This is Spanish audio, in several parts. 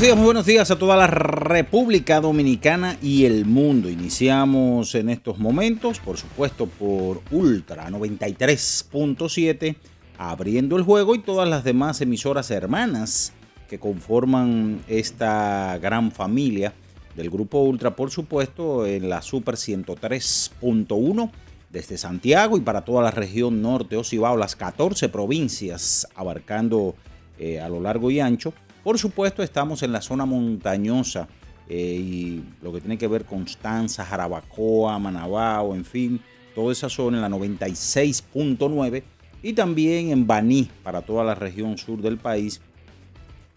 Muy buenos días a toda la República Dominicana y el mundo. Iniciamos en estos momentos, por supuesto, por Ultra 93.7, abriendo el juego y todas las demás emisoras hermanas que conforman esta gran familia del grupo Ultra, por supuesto, en la Super 103.1 desde Santiago y para toda la región norte Ocibao, las 14 provincias abarcando eh, a lo largo y ancho por supuesto, estamos en la zona montañosa eh, y lo que tiene que ver Constanza, Jarabacoa, Manabao, en fin, toda esa zona en la 96.9 y también en Baní para toda la región sur del país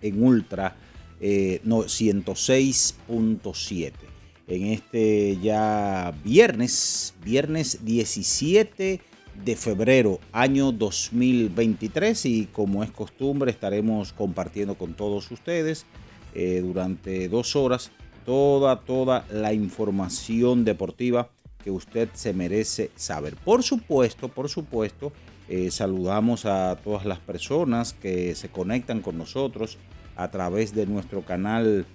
en Ultra eh, 106.7. En este ya viernes, viernes 17 de febrero, año 2023 y como es costumbre estaremos compartiendo con todos ustedes eh, durante dos horas toda, toda la información deportiva que usted se merece saber. Por supuesto, por supuesto, eh, saludamos a todas las personas que se conectan con nosotros a través de nuestro canal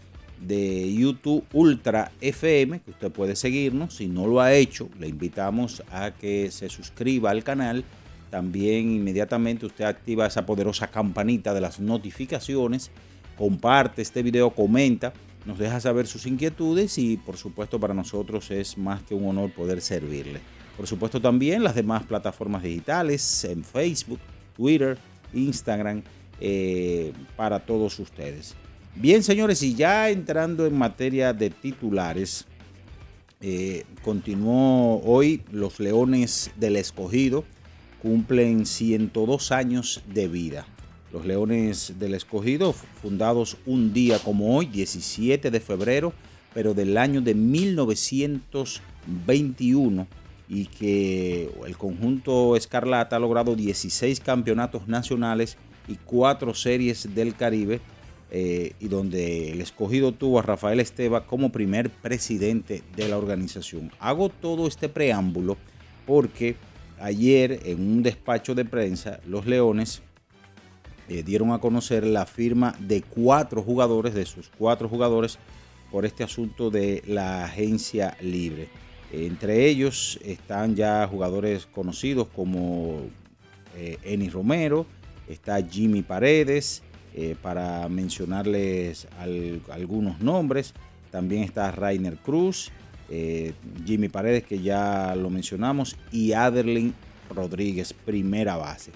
de YouTube Ultra FM, que usted puede seguirnos. Si no lo ha hecho, le invitamos a que se suscriba al canal. También inmediatamente usted activa esa poderosa campanita de las notificaciones, comparte este video, comenta, nos deja saber sus inquietudes y por supuesto para nosotros es más que un honor poder servirle. Por supuesto también las demás plataformas digitales en Facebook, Twitter, Instagram, eh, para todos ustedes. Bien, señores, y ya entrando en materia de titulares, eh, continuó hoy los Leones del Escogido, cumplen 102 años de vida. Los Leones del Escogido, fundados un día como hoy, 17 de febrero, pero del año de 1921, y que el conjunto Escarlata ha logrado 16 campeonatos nacionales y 4 series del Caribe eh, y donde el escogido tuvo a Rafael Esteba como primer presidente de la organización. Hago todo este preámbulo porque ayer en un despacho de prensa los Leones eh, dieron a conocer la firma de cuatro jugadores, de sus cuatro jugadores, por este asunto de la agencia libre. entre ellos están ya jugadores conocidos como eh, Romero, está Jimmy Paredes, eh, para mencionarles algunos nombres. También está Rainer Cruz, eh, Jimmy Paredes, que ya lo mencionamos, y Aderlin Rodríguez, primera base.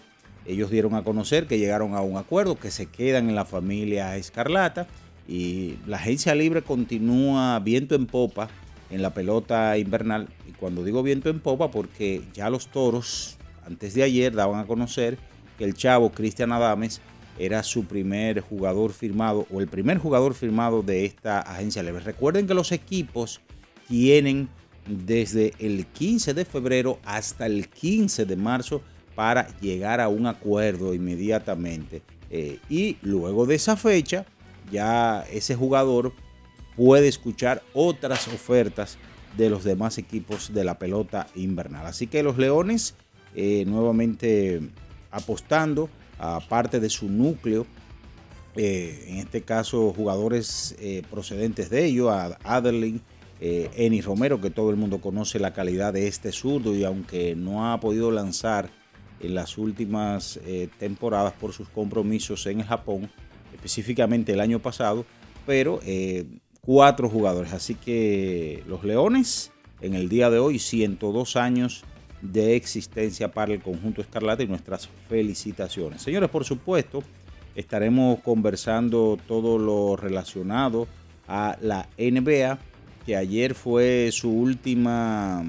Ellos dieron a conocer que llegaron a un acuerdo, que se quedan en la familia Escarlata y la agencia libre continúa viento en popa en la pelota invernal. Y cuando digo viento en popa, porque ya los toros, antes de ayer, daban a conocer que el chavo Cristian Adames era su primer jugador firmado o el primer jugador firmado de esta agencia libre. Recuerden que los equipos tienen desde el 15 de febrero hasta el 15 de marzo para llegar a un acuerdo inmediatamente. Eh, y luego de esa fecha ya ese jugador puede escuchar otras ofertas de los demás equipos de la pelota invernal. Así que los Leones eh, nuevamente apostando a parte de su núcleo, eh, en este caso jugadores eh, procedentes de ello, a Adelin, Eni Romero, que todo el mundo conoce la calidad de este zurdo y aunque no ha podido lanzar en las últimas temporadas por sus compromisos en el Japón, específicamente el año pasado, pero cuatro jugadores. Así que los Leones en el día de hoy, 102 años de existencia para el conjunto escarlata y nuestras felicitaciones. Señores, por supuesto, estaremos conversando todo lo relacionado a la NBA, que ayer fue su última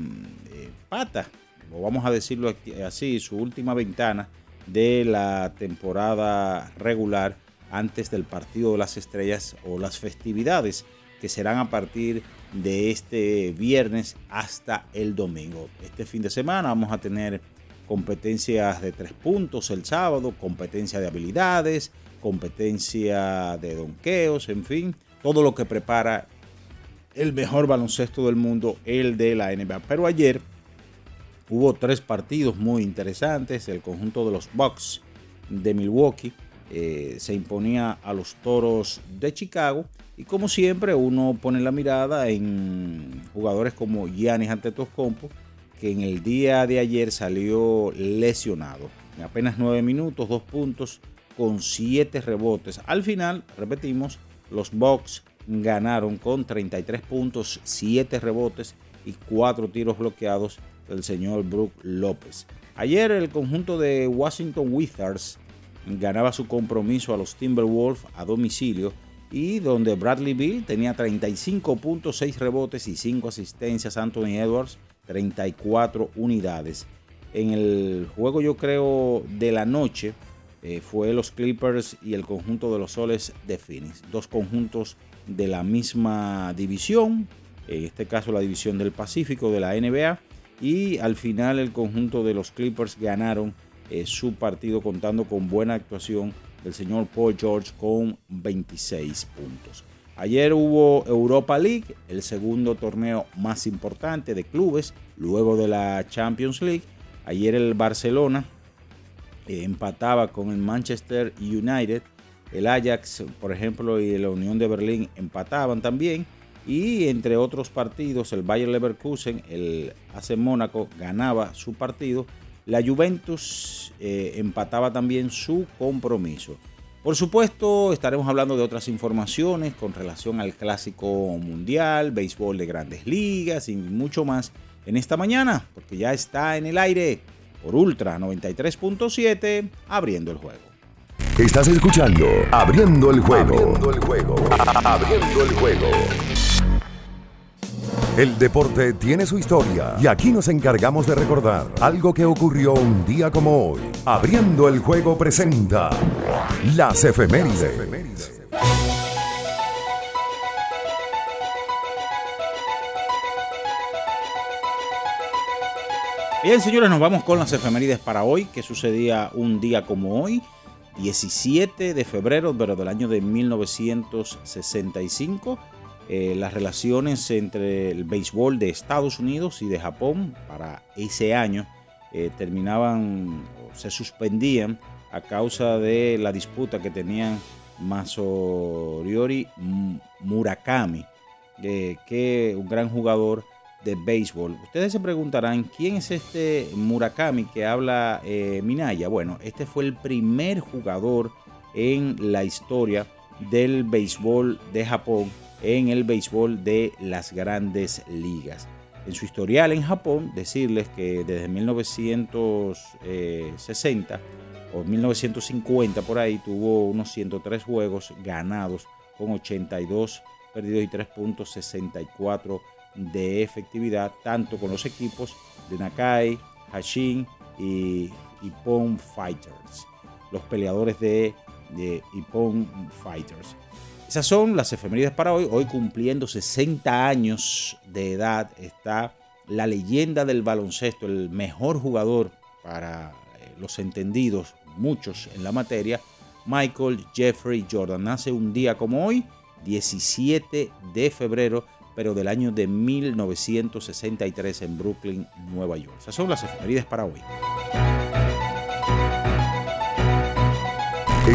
eh, pata, o vamos a decirlo así, su última ventana de la temporada regular antes del partido de las estrellas o las festividades que serán a partir de este viernes hasta el domingo. Este fin de semana vamos a tener competencias de tres puntos el sábado, competencia de habilidades, competencia de donqueos, en fin, todo lo que prepara el mejor baloncesto del mundo, el de la NBA. Pero ayer hubo tres partidos muy interesantes. El conjunto de los Bucks de Milwaukee eh, se imponía a los Toros de Chicago y como siempre, uno pone la mirada en jugadores como Giannis Antetokounmpo, que en el día de ayer salió lesionado. En apenas nueve minutos, dos puntos con siete rebotes. Al final, repetimos, los Bucks ganaron con 33 puntos, 7 rebotes y 4 tiros bloqueados del señor Brook López. Ayer el conjunto de Washington Wizards ganaba su compromiso a los Timberwolves a domicilio y donde Bradley Bill tenía 35 puntos, 6 rebotes y 5 asistencias, Anthony Edwards 34 unidades. En el juego yo creo de la noche eh, fue los Clippers y el conjunto de los Soles de Phoenix, dos conjuntos de la misma división, en este caso la división del Pacífico de la NBA, y al final el conjunto de los Clippers ganaron eh, su partido contando con buena actuación del señor Paul George con 26 puntos. Ayer hubo Europa League, el segundo torneo más importante de clubes, luego de la Champions League. Ayer el Barcelona eh, empataba con el Manchester United. El Ajax, por ejemplo, y la Unión de Berlín empataban también. Y entre otros partidos, el Bayer Leverkusen, el AC Mónaco, ganaba su partido la Juventus eh, empataba también su compromiso. Por supuesto, estaremos hablando de otras informaciones con relación al clásico mundial, béisbol de grandes ligas y mucho más en esta mañana, porque ya está en el aire por Ultra 93.7, abriendo el juego. Estás escuchando Abriendo el juego. Abriendo el juego. Abriendo el juego. El deporte tiene su historia y aquí nos encargamos de recordar algo que ocurrió un día como hoy. Abriendo el juego presenta las efemérides. Bien, señores, nos vamos con las efemérides para hoy, que sucedía un día como hoy, 17 de febrero, pero del año de 1965 eh, las relaciones entre el béisbol de Estados Unidos y de Japón para ese año eh, terminaban se suspendían a causa de la disputa que tenían Masoriori Murakami, que un gran jugador de béisbol. Ustedes se preguntarán quién es este Murakami que habla eh, Minaya. Bueno, este fue el primer jugador en la historia del béisbol de Japón en el béisbol de las grandes ligas. En su historial en Japón, decirles que desde 1960 o 1950 por ahí tuvo unos 103 juegos ganados con 82 perdidos y 3.64 de efectividad, tanto con los equipos de Nakai, Hashin y Ippon Fighters, los peleadores de, de Ippon Fighters. Esas son las efemérides para hoy. Hoy cumpliendo 60 años de edad está la leyenda del baloncesto, el mejor jugador para eh, los entendidos, muchos en la materia, Michael Jeffrey Jordan. Nace un día como hoy, 17 de febrero, pero del año de 1963 en Brooklyn, Nueva York. Esas son las efemérides para hoy.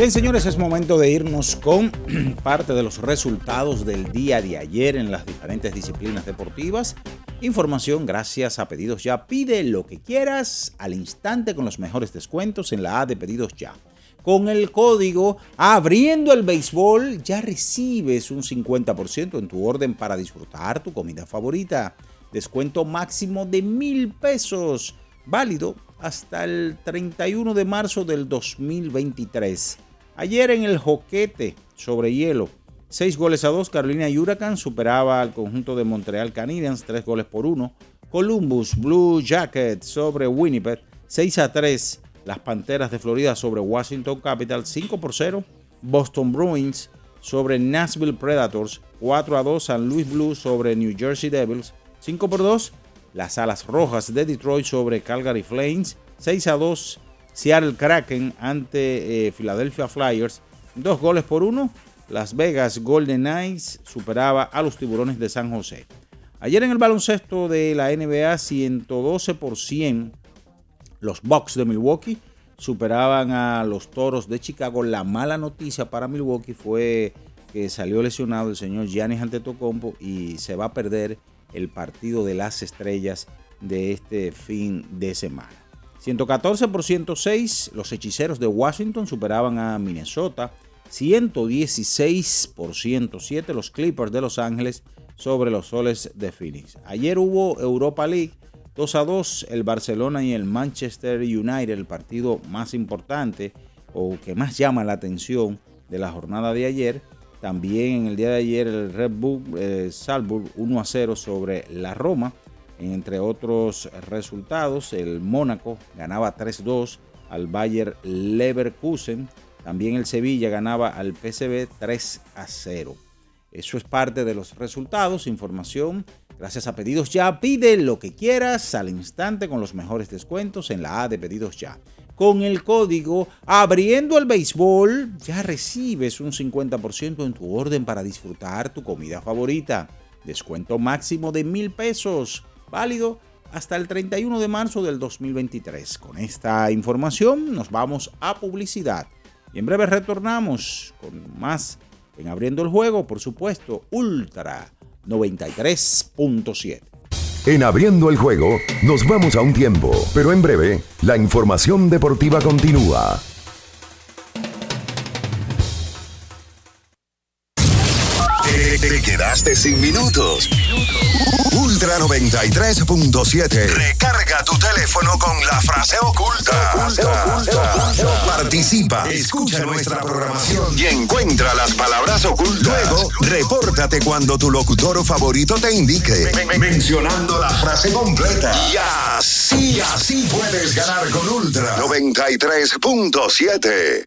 Bien, señores, es momento de irnos con parte de los resultados del día de ayer en las diferentes disciplinas deportivas. Información gracias a Pedidos Ya. Pide lo que quieras al instante con los mejores descuentos en la A de Pedidos Ya. Con el código Abriendo el Béisbol ya recibes un 50% en tu orden para disfrutar tu comida favorita. Descuento máximo de mil pesos. Válido hasta el 31 de marzo del 2023. Ayer en el Joquete sobre hielo, 6 goles a 2, Carolina Huracán superaba al conjunto de Montreal Canadiens, 3 goles por 1. Columbus Blue Jackets sobre Winnipeg, 6 a 3. Las Panteras de Florida sobre Washington Capitals, 5 por 0. Boston Bruins sobre Nashville Predators, 4 a 2. San Louis Blues sobre New Jersey Devils, 5 por 2. Las Alas Rojas de Detroit sobre Calgary Flames, 6 a 2. Seattle Kraken ante eh, Philadelphia Flyers, dos goles por uno. Las Vegas Golden Knights superaba a los Tiburones de San José. Ayer en el baloncesto de la NBA, 112 por 100, los Bucks de Milwaukee superaban a los Toros de Chicago. La mala noticia para Milwaukee fue que salió lesionado el señor Giannis Antetokounmpo y se va a perder el partido de las estrellas de este fin de semana. 114 por 106, los hechiceros de Washington superaban a Minnesota. 116 por 107, los Clippers de Los Ángeles sobre los soles de Phoenix. Ayer hubo Europa League 2 a 2, el Barcelona y el Manchester United, el partido más importante o que más llama la atención de la jornada de ayer. También en el día de ayer el Red Bull eh, Salzburg 1 a 0 sobre la Roma. Entre otros resultados, el Mónaco ganaba 3-2 al Bayer Leverkusen. También el Sevilla ganaba al PSV 3 0. Eso es parte de los resultados. Información gracias a Pedidos Ya. Pide lo que quieras al instante con los mejores descuentos en la A de Pedidos Ya. Con el código Abriendo el Béisbol ya recibes un 50% en tu orden para disfrutar tu comida favorita. Descuento máximo de mil pesos válido hasta el 31 de marzo del 2023. Con esta información nos vamos a publicidad y en breve retornamos con más en Abriendo el Juego, por supuesto, Ultra 93.7. En Abriendo el Juego nos vamos a un tiempo, pero en breve la información deportiva continúa. Te, quedaste sin minutos. Ultra 93.7. Recarga tu teléfono con la frase oculta. Participa, escucha nuestra programación y encuentra las palabras ocultas. Luego, repórtate cuando tu locutor favorito te indique, mencionando la frase completa. Y así, así puedes ganar con Ultra 93.7.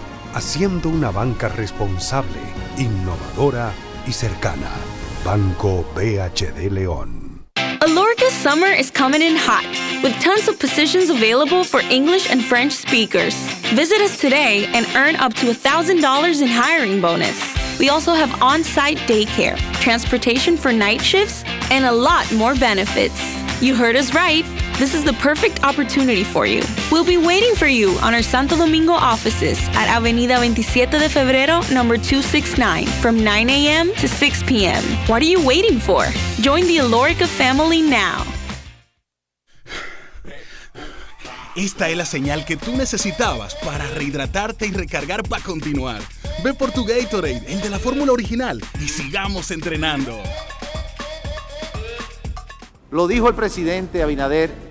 haciendo una banca responsable, innovadora y cercana. Banco BHD León. Alorca's summer is coming in hot, with tons of positions available for English and French speakers. Visit us today and earn up to $1,000 in hiring bonus. We also have on site daycare, transportation for night shifts, and a lot more benefits. You heard us right. This is the perfect opportunity for you. We'll be waiting for you on our Santo Domingo offices at Avenida 27 de Febrero, number 269, from 9 a.m. to 6 p.m. What are you waiting for? Join the Alorica family now. Esta es la señal que tú necesitabas para rehidratarte y recargar para continuar. Ve por tu Gatorade, el de la fórmula original, y sigamos entrenando. Lo dijo el presidente Abinader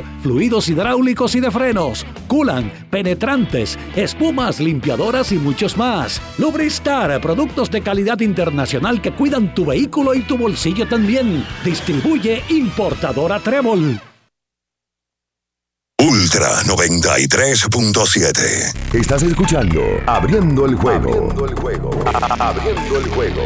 fluidos hidráulicos y de frenos, culan, penetrantes, espumas, limpiadoras y muchos más. Lubristar, productos de calidad internacional que cuidan tu vehículo y tu bolsillo también. Distribuye importadora Trébol. Ultra 93.7. Estás escuchando Abriendo el juego. Abriendo el juego. Abriendo el juego.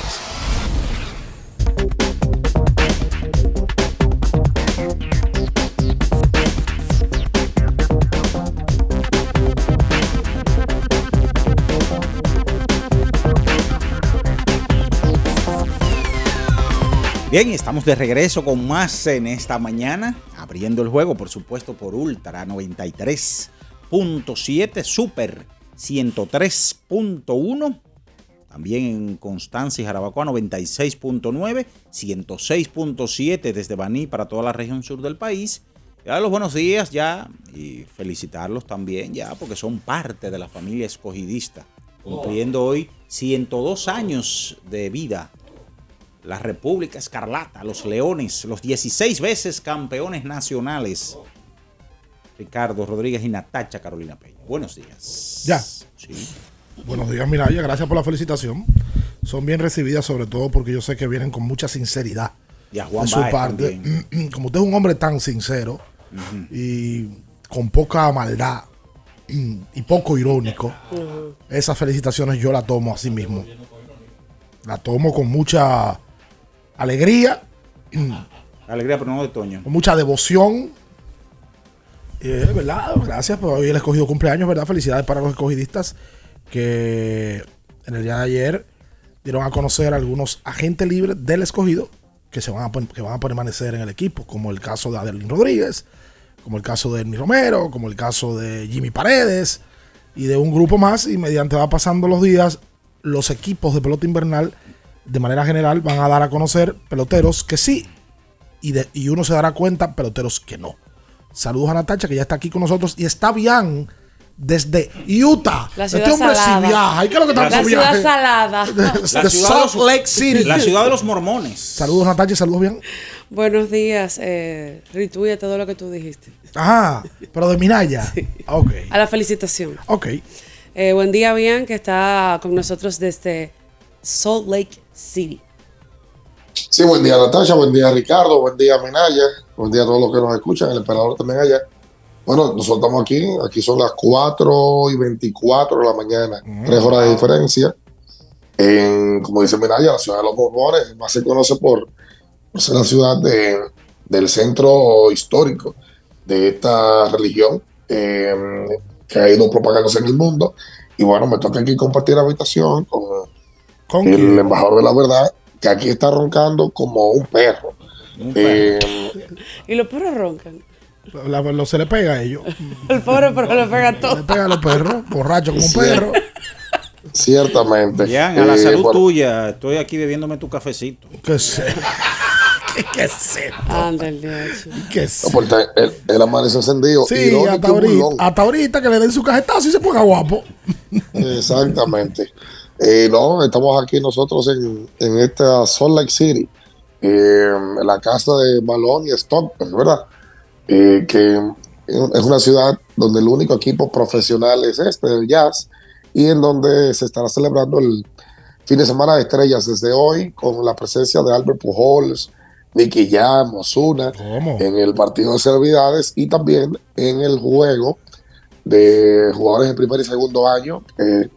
Bien, estamos de regreso con más en esta mañana, abriendo el juego, por supuesto, por Ultra 93.7, Super 103.1, también en Constancia y Jarabacoa 96.9, 106.7 desde Baní para toda la región sur del país. Ya los buenos días ya y felicitarlos también ya porque son parte de la familia escogidista, cumpliendo hoy 102 años de vida la República Escarlata, los Leones, los 16 veces campeones nacionales. Ricardo Rodríguez y Natacha Carolina Peña. Buenos días. Ya. Buenos días, Miraya. Gracias por la felicitación. Son bien recibidas, sobre todo porque yo sé que vienen con mucha sinceridad y a Juan de su parte. Como usted es un hombre tan sincero y con poca maldad y poco irónico, esas felicitaciones yo las tomo a sí mismo. La tomo con mucha alegría. Alegría, pero no de Toño. Con mucha devoción. Eh, ¿Verdad? Gracias por hoy el escogido cumpleaños, ¿verdad? Felicidades para los escogidistas que en el día de ayer dieron a conocer algunos agentes libres del escogido que, se van a, que van a permanecer en el equipo, como el caso de Adelín Rodríguez, como el caso de Ernie Romero, como el caso de Jimmy Paredes, y de un grupo más y mediante va pasando los días, los equipos de pelota invernal de manera general van a dar a conocer peloteros que sí y, de, y uno se dará cuenta peloteros que no. Saludos a Natacha que ya está aquí con nosotros y está bien desde Utah. La este ciudad hombre sí salada. viaja. ¿Y qué es lo que está La ciudad viaje? salada. De, La de ciudad de Salt los- Lake City. La ciudad de los mormones. Saludos Natacha, saludos bien. Buenos días, eh, retweet todo lo que tú dijiste. Ajá, pero de Minaya. Ok. A la felicitación. Ok. Eh, buen día, Bian, que está con nosotros desde Salt Lake City. Sí, buen día Natasha, buen día Ricardo, buen día Minaya, buen día a todos los que nos escuchan, el emperador también allá. Bueno, nosotros estamos aquí, aquí son las 4 y 24 de la mañana, tres horas de diferencia. En, como dice Minaya, la ciudad de los Mormones, más se conoce por, por ser la ciudad de- del centro histórico de esta religión eh, que ha ido propagándose en el mundo. Y bueno, me toca aquí compartir habitación con, ¿Con el quién? embajador de la verdad, que aquí está roncando como un perro. Eh, Y los perros roncan. La- lo- se le pega a ellos. El pobre perro le pega todo. Le pega a los perros, borracho como un perro. ciertamente. Jan, a la Eh, salud bueno, tuya. Estoy aquí bebiéndome tu cafecito. ¿Qué sé? ¿Qué, qué sé? Anda el diacho. ¿Qué no, sé? porque él, él amanece encendido. Sí, hasta y ahorita, hasta ahorita que le den su cajetazo y se ponga guapo. Exactamente. Eh, no, estamos aquí nosotros en, en esta Salt Lake City, eh, en la casa de Malone y Stockton, ¿verdad? Eh, que es una ciudad donde el único equipo profesional es este, el Jazz, y en donde se estará celebrando el fin de semana de estrellas desde hoy con la presencia de Albert Pujols, Nicky Jam, ¿Cómo? en el partido de celebridades y también en el juego de jugadores de primer y segundo año que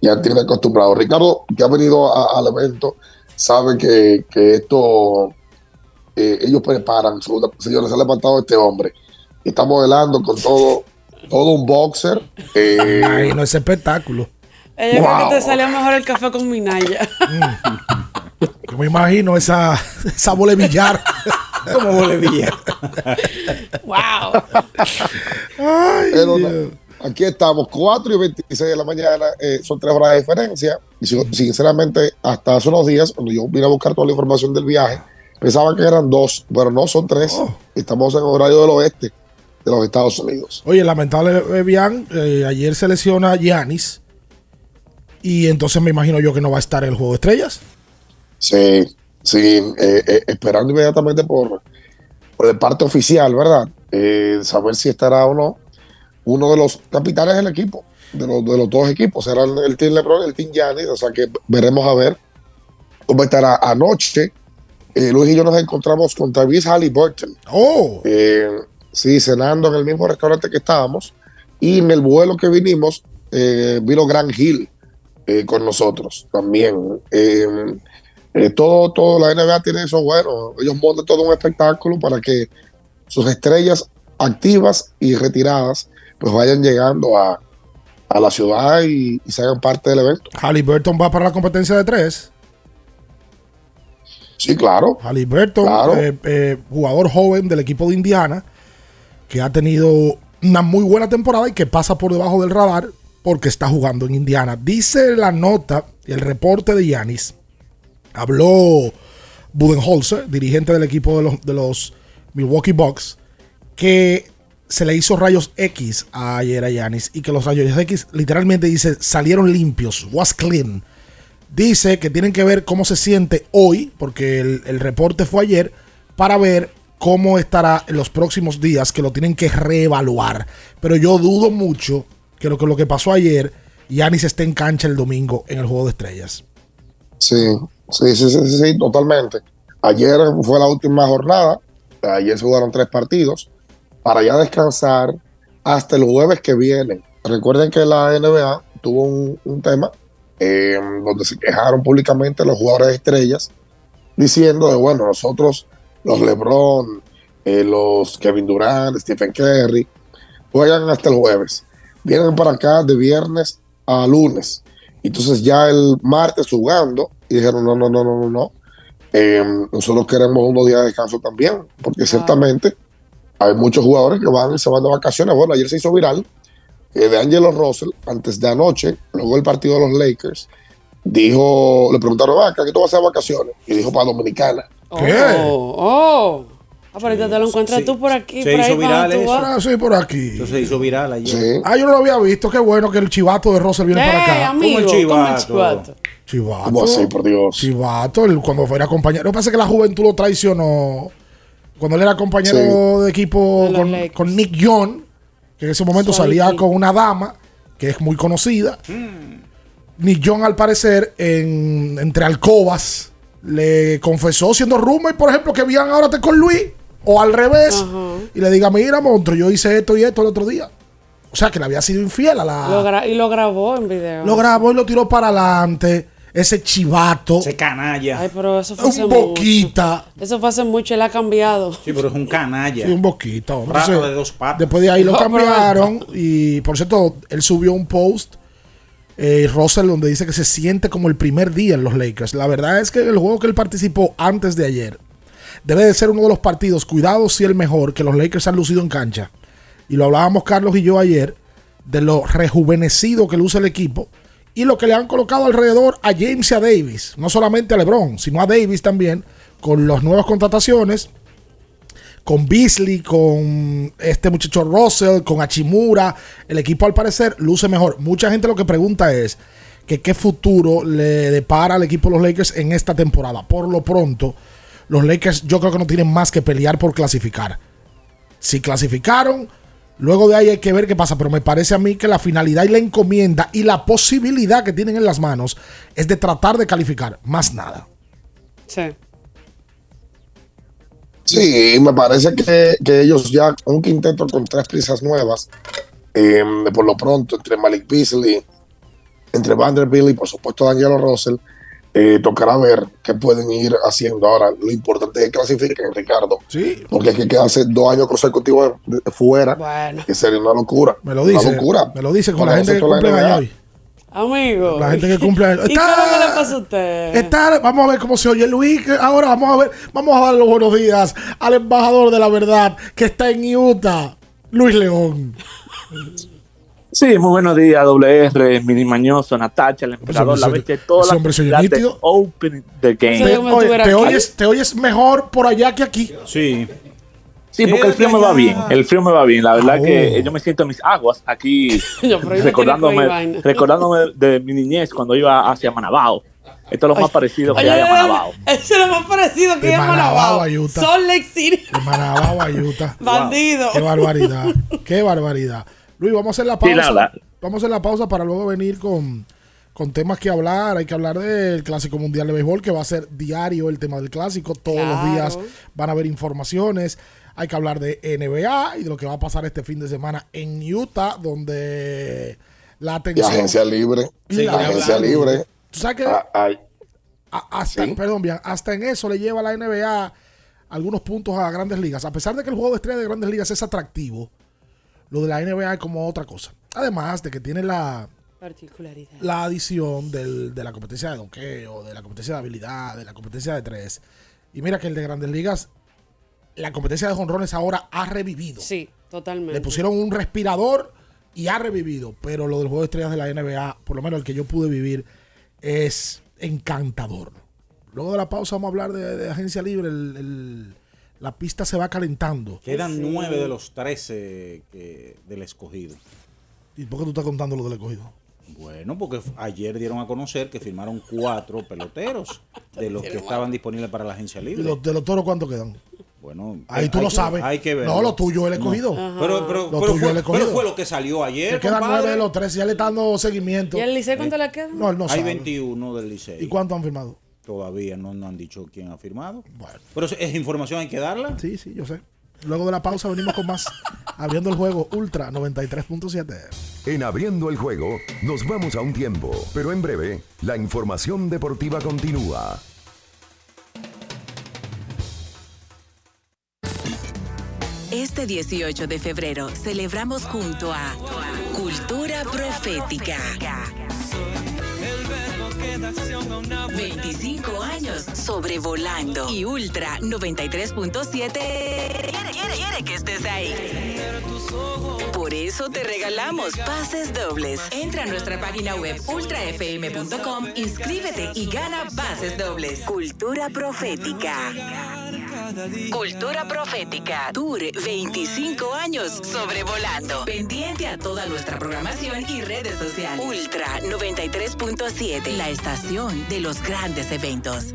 ya tienen acostumbrado. Ricardo, que ha venido a- al evento, sabe que, que esto eh, ellos preparan. Señores, se ha levantado este hombre. Estamos velando con todo, todo un boxer. eh, Ay, no es espectáculo. Eh, Yo creo Wow. que te salió mejor el café con Minaya. Yo me imagino esa, esa bola de billar. Como bolevilla. wow. Ay, Pero aquí estamos, 4 y 26 de la mañana, eh, son 3 horas de diferencia. Y si- sinceramente, hasta hace unos días, cuando yo vine a buscar toda la información del viaje, pensaba que eran dos, pero no, son tres. Oh. Estamos en horario del oeste de los Estados Unidos. Oye, lamentable eh, Bian, eh, ayer se lesiona Giannis. Y entonces me imagino yo que no va a estar en el juego de estrellas. Sí, sí, eh, esperando inmediatamente por, por el parte oficial, ¿verdad? Saber si estará o no uno de los capitanes del equipo, de los, de los dos equipos, será el, el Team LeBron y el Team Giannis, o sea que veremos a ver cómo estará anoche. eh, Luis y yo nos encontramos con Travis Halliburton. Oh, Eh, sí, cenando en el mismo restaurante que estábamos. Y en el vuelo que vinimos, eh, vino Gran Hill eh, con nosotros también. Todo, todo la NBA tiene eso bueno. Ellos montan todo un espectáculo para que sus estrellas activas y retiradas pues vayan llegando a, a la ciudad y, y se hagan parte del evento. Halliburton va para la competencia de tres. Sí, claro. Halliburton, Claro. eh, eh, jugador joven del equipo de Indiana, que ha tenido una muy buena temporada y que pasa por debajo del radar porque está jugando en Indiana. Dice la nota y el reporte de Yanis. Habló Budenholzer, dirigente del equipo de los, de los Milwaukee Bucks, que se le hizo rayos X ayer a Yanis y que los rayos X literalmente dice salieron limpios, was clean. Dice que tienen que ver cómo se siente hoy, porque el, reporte fue ayer, para ver cómo estará en los próximos días, que lo tienen que reevaluar. Pero yo dudo mucho que lo que, lo que pasó ayer, Yanis esté en cancha el domingo en el Juego de Estrellas. Sí, sí, sí, sí, sí, totalmente. Ayer fue la última jornada, ayer se jugaron tres partidos para ya descansar hasta el jueves que viene. Recuerden que la NBA tuvo un, un tema eh, donde se quejaron públicamente los jugadores estrellas diciendo de, bueno, nosotros, los LeBron, eh, los Kevin Durant, Stephen Curry, juegan hasta el jueves. Vienen para acá de viernes a lunes. Entonces ya el martes jugando y dijeron, no, no, no, no, no, no. Eh, nosotros queremos unos días de descanso también, porque ciertamente hay muchos jugadores que van y se van de vacaciones. Bueno, ayer se hizo viral de Angelo Russell, antes de anoche, luego del partido de los Lakers, dijo, le preguntaron, vaca, ¿qué tú vas a hacer de vacaciones? Y dijo para Dominicana. ¿Qué? Oh, oh. Ah, pero te lo encuentras tú por aquí. se por ahí hizo viral eso. Ah, sí, por aquí. Eso se hizo viral ayer. Ah, yo no lo había visto. Qué bueno que el chivato de Russell viene para acá. amigo, ¿Cómo el chivato? ¿cómo el chivato? Chivato. ¿Cómo así, por Dios? Chivato, él cuando fue a compañero. Lo que pasa es que la juventud lo traicionó. Cuando él era compañero Sí. de equipo con, Nick Young, que en ese momento salía Nick. con una dama que es muy conocida. Nick Young, al parecer, en- entre alcobas, le confesó siendo roommate, por ejemplo, que vivían ahora con Luis, o al revés, y le diga, mira, monstruo, yo hice esto y esto el otro día. O sea, que le había sido infiel a la... Lo y lo grabó en video. Lo grabó y lo tiró para adelante. Ese chivato. Ese canalla. Ay, pero eso fue hace un mucho. boquita. Eso fue hace mucho, él ha cambiado. Sí, pero es un canalla. Sí, un boquita. hombre. Rato Entonces, de dos patas. Después de ahí lo cambiaron. Y por cierto, él subió un post. Eh, Russell, donde dice que se siente como el primer día en los Lakers. La verdad es que el juego que él participó antes de ayer debe de ser uno de los partidos, cuidado si el mejor, que los Lakers han lucido en cancha. Y lo hablábamos Carlos y yo ayer, de lo rejuvenecido que luce el equipo y lo que le han colocado alrededor a James y a Davis. No solamente a LeBron, sino a Davis también, con las nuevas contrataciones con Beasley, con este muchacho Russell, con Achimura, el equipo al parecer luce mejor. Mucha gente lo que pregunta es que qué futuro le depara al equipo de los Lakers en esta temporada. Por lo pronto, los Lakers yo creo que no tienen más que pelear por clasificar. Si clasificaron, luego de ahí hay que ver qué pasa, pero me parece a mí que la finalidad y la encomienda y la posibilidad que tienen en las manos es de tratar de calificar, más nada. Sí. Sí, me parece que, que ellos ya, un quinteto con tres piezas nuevas, eh, por lo pronto, entre Malik Beasley, entre Vanderbilt y por supuesto Daniel Russell, eh, tocará ver qué pueden ir haciendo ahora. Lo importante es que clasifiquen, Ricardo. Sí. Porque hay que quedarse dos años consecutivos fuera, Bueno. que sería una locura. Me lo dice. Una locura. Me lo dice con la gente que cumple años hoy. Amigo. La gente que cumple años. ¿Y es le pasa a usted? Está- vamos a ver cómo se oye Luis. ahora vamos a ver, vamos a dar los buenos días al embajador de la verdad que está en Utah, Luis León. Sí, muy buenos días, WR, Mini Mañoso, Natacha, el emperador, la bestia, toda la hombre de. Open the Game. Te, oye, te oyes, te oyes mejor por allá que aquí. Sí. Sí, porque el frío me va bien, el frío me va bien. La verdad que oh. yo me siento en mis aguas aquí, recordándome, recordándome de mi niñez cuando iba hacia Manabao. Esto es lo más parecido que Oye, hay a Manabao. Ese es lo más parecido que De es Manabao Manabao. a Utah. Salt Lake City. De Manabao a Utah. Bandido. Qué barbaridad. Qué barbaridad. Luis, vamos a hacer la Sí, pausa. Vamos a hacer la pausa para luego venir con, con temas que hablar. Hay que hablar del Clásico Mundial de Béisbol, que va a ser diario el tema del Clásico. Todos los días van a haber informaciones. Hay que hablar de NBA y de lo que va a pasar este fin de semana en Utah, donde la Y atención... agencia libre. Sí, la agencia libre. ¿Tú sabes que Ah, a- hasta, Sí. perdón, bien, hasta en eso le lleva a la NBA algunos puntos a grandes ligas. A pesar de que el juego de estrellas de grandes ligas es atractivo, lo de la NBA es como otra cosa. Además de que tiene la, Particularidad. la adición del- de la competencia de doqueo, de la competencia de habilidad, de la competencia de tres. Y mira que el de grandes ligas, la competencia de jonrones ahora ha revivido. Sí, totalmente. Le pusieron un respirador y ha revivido. Pero lo del juego de estrellas de la NBA, por lo menos el que yo pude vivir, es encantador. Luego de la pausa vamos a hablar de, de agencia libre. El- el- la pista se va calentando. Quedan Sí. nueve de los trece del escogido. ¿Y por qué tú estás contando lo del escogido? Bueno, porque ayer dieron a conocer que firmaron cuatro peloteros de los que estaban disponibles para la agencia ¿Y libre. los, de los toros cuánto quedan? Bueno, Ahí tú lo que- sabes. Hay que ver. No, lo tuyo el escogido. Pero, pero, Lo pero tuyo fue, el escogido. pero fue lo que salió ayer. Te quedan nueve de los tres. Ya le están dando seguimiento. ¿Y el Licey cuánto le queda? No, él no Hay sabe. 21 del Licey. ¿Y cuánto han firmado? Todavía no, no han dicho quién ha firmado. Bueno. Pero es, es información, hay que darla. Sí, sí, yo sé. Luego de la pausa venimos con más. Abriendo el juego Ultra 93.7. En abriendo el juego, nos vamos a un tiempo, pero en breve, la información deportiva continúa. Este 18 de febrero celebramos junto a Cultura Profética. 25 años sobrevolando y Ultra 93.7 quiere, quiere, quiere que estés ahí. Por eso te regalamos pases dobles. Entra a nuestra página web ultrafm.com, inscríbete y gana pases dobles. Cultura profética. Cultura Profética Tour 25 años sobrevolando. Pendiente a toda nuestra programación y redes sociales. Ultra 93.7, la estación de los grandes eventos.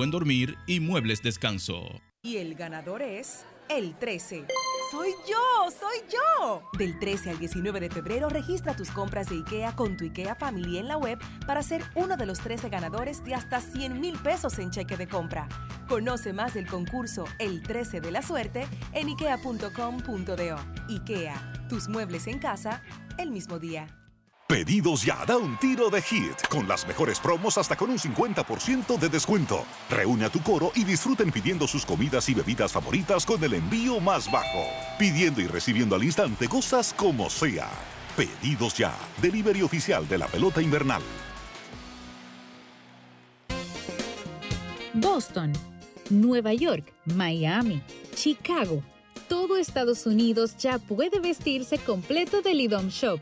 dormir y muebles descanso. Y el ganador es el 13. Soy yo, soy yo. Del 13 al 19 de febrero registra tus compras de IKEA con tu IKEA Family en la web para ser uno de los 13 ganadores de hasta 100 mil pesos en cheque de compra. Conoce más del concurso El 13 de la suerte en ikea.com.do. IKEA, tus muebles en casa el mismo día. Pedidos ya, da un tiro de hit, con las mejores promos hasta con un 50% de descuento. Reúne a tu coro y disfruten pidiendo sus comidas y bebidas favoritas con el envío más bajo. Pidiendo y recibiendo al instante cosas como sea. Pedidos ya, delivery oficial de la pelota invernal. Boston, Nueva York, Miami, Chicago. Todo Estados Unidos ya puede vestirse completo del IDOM Shop.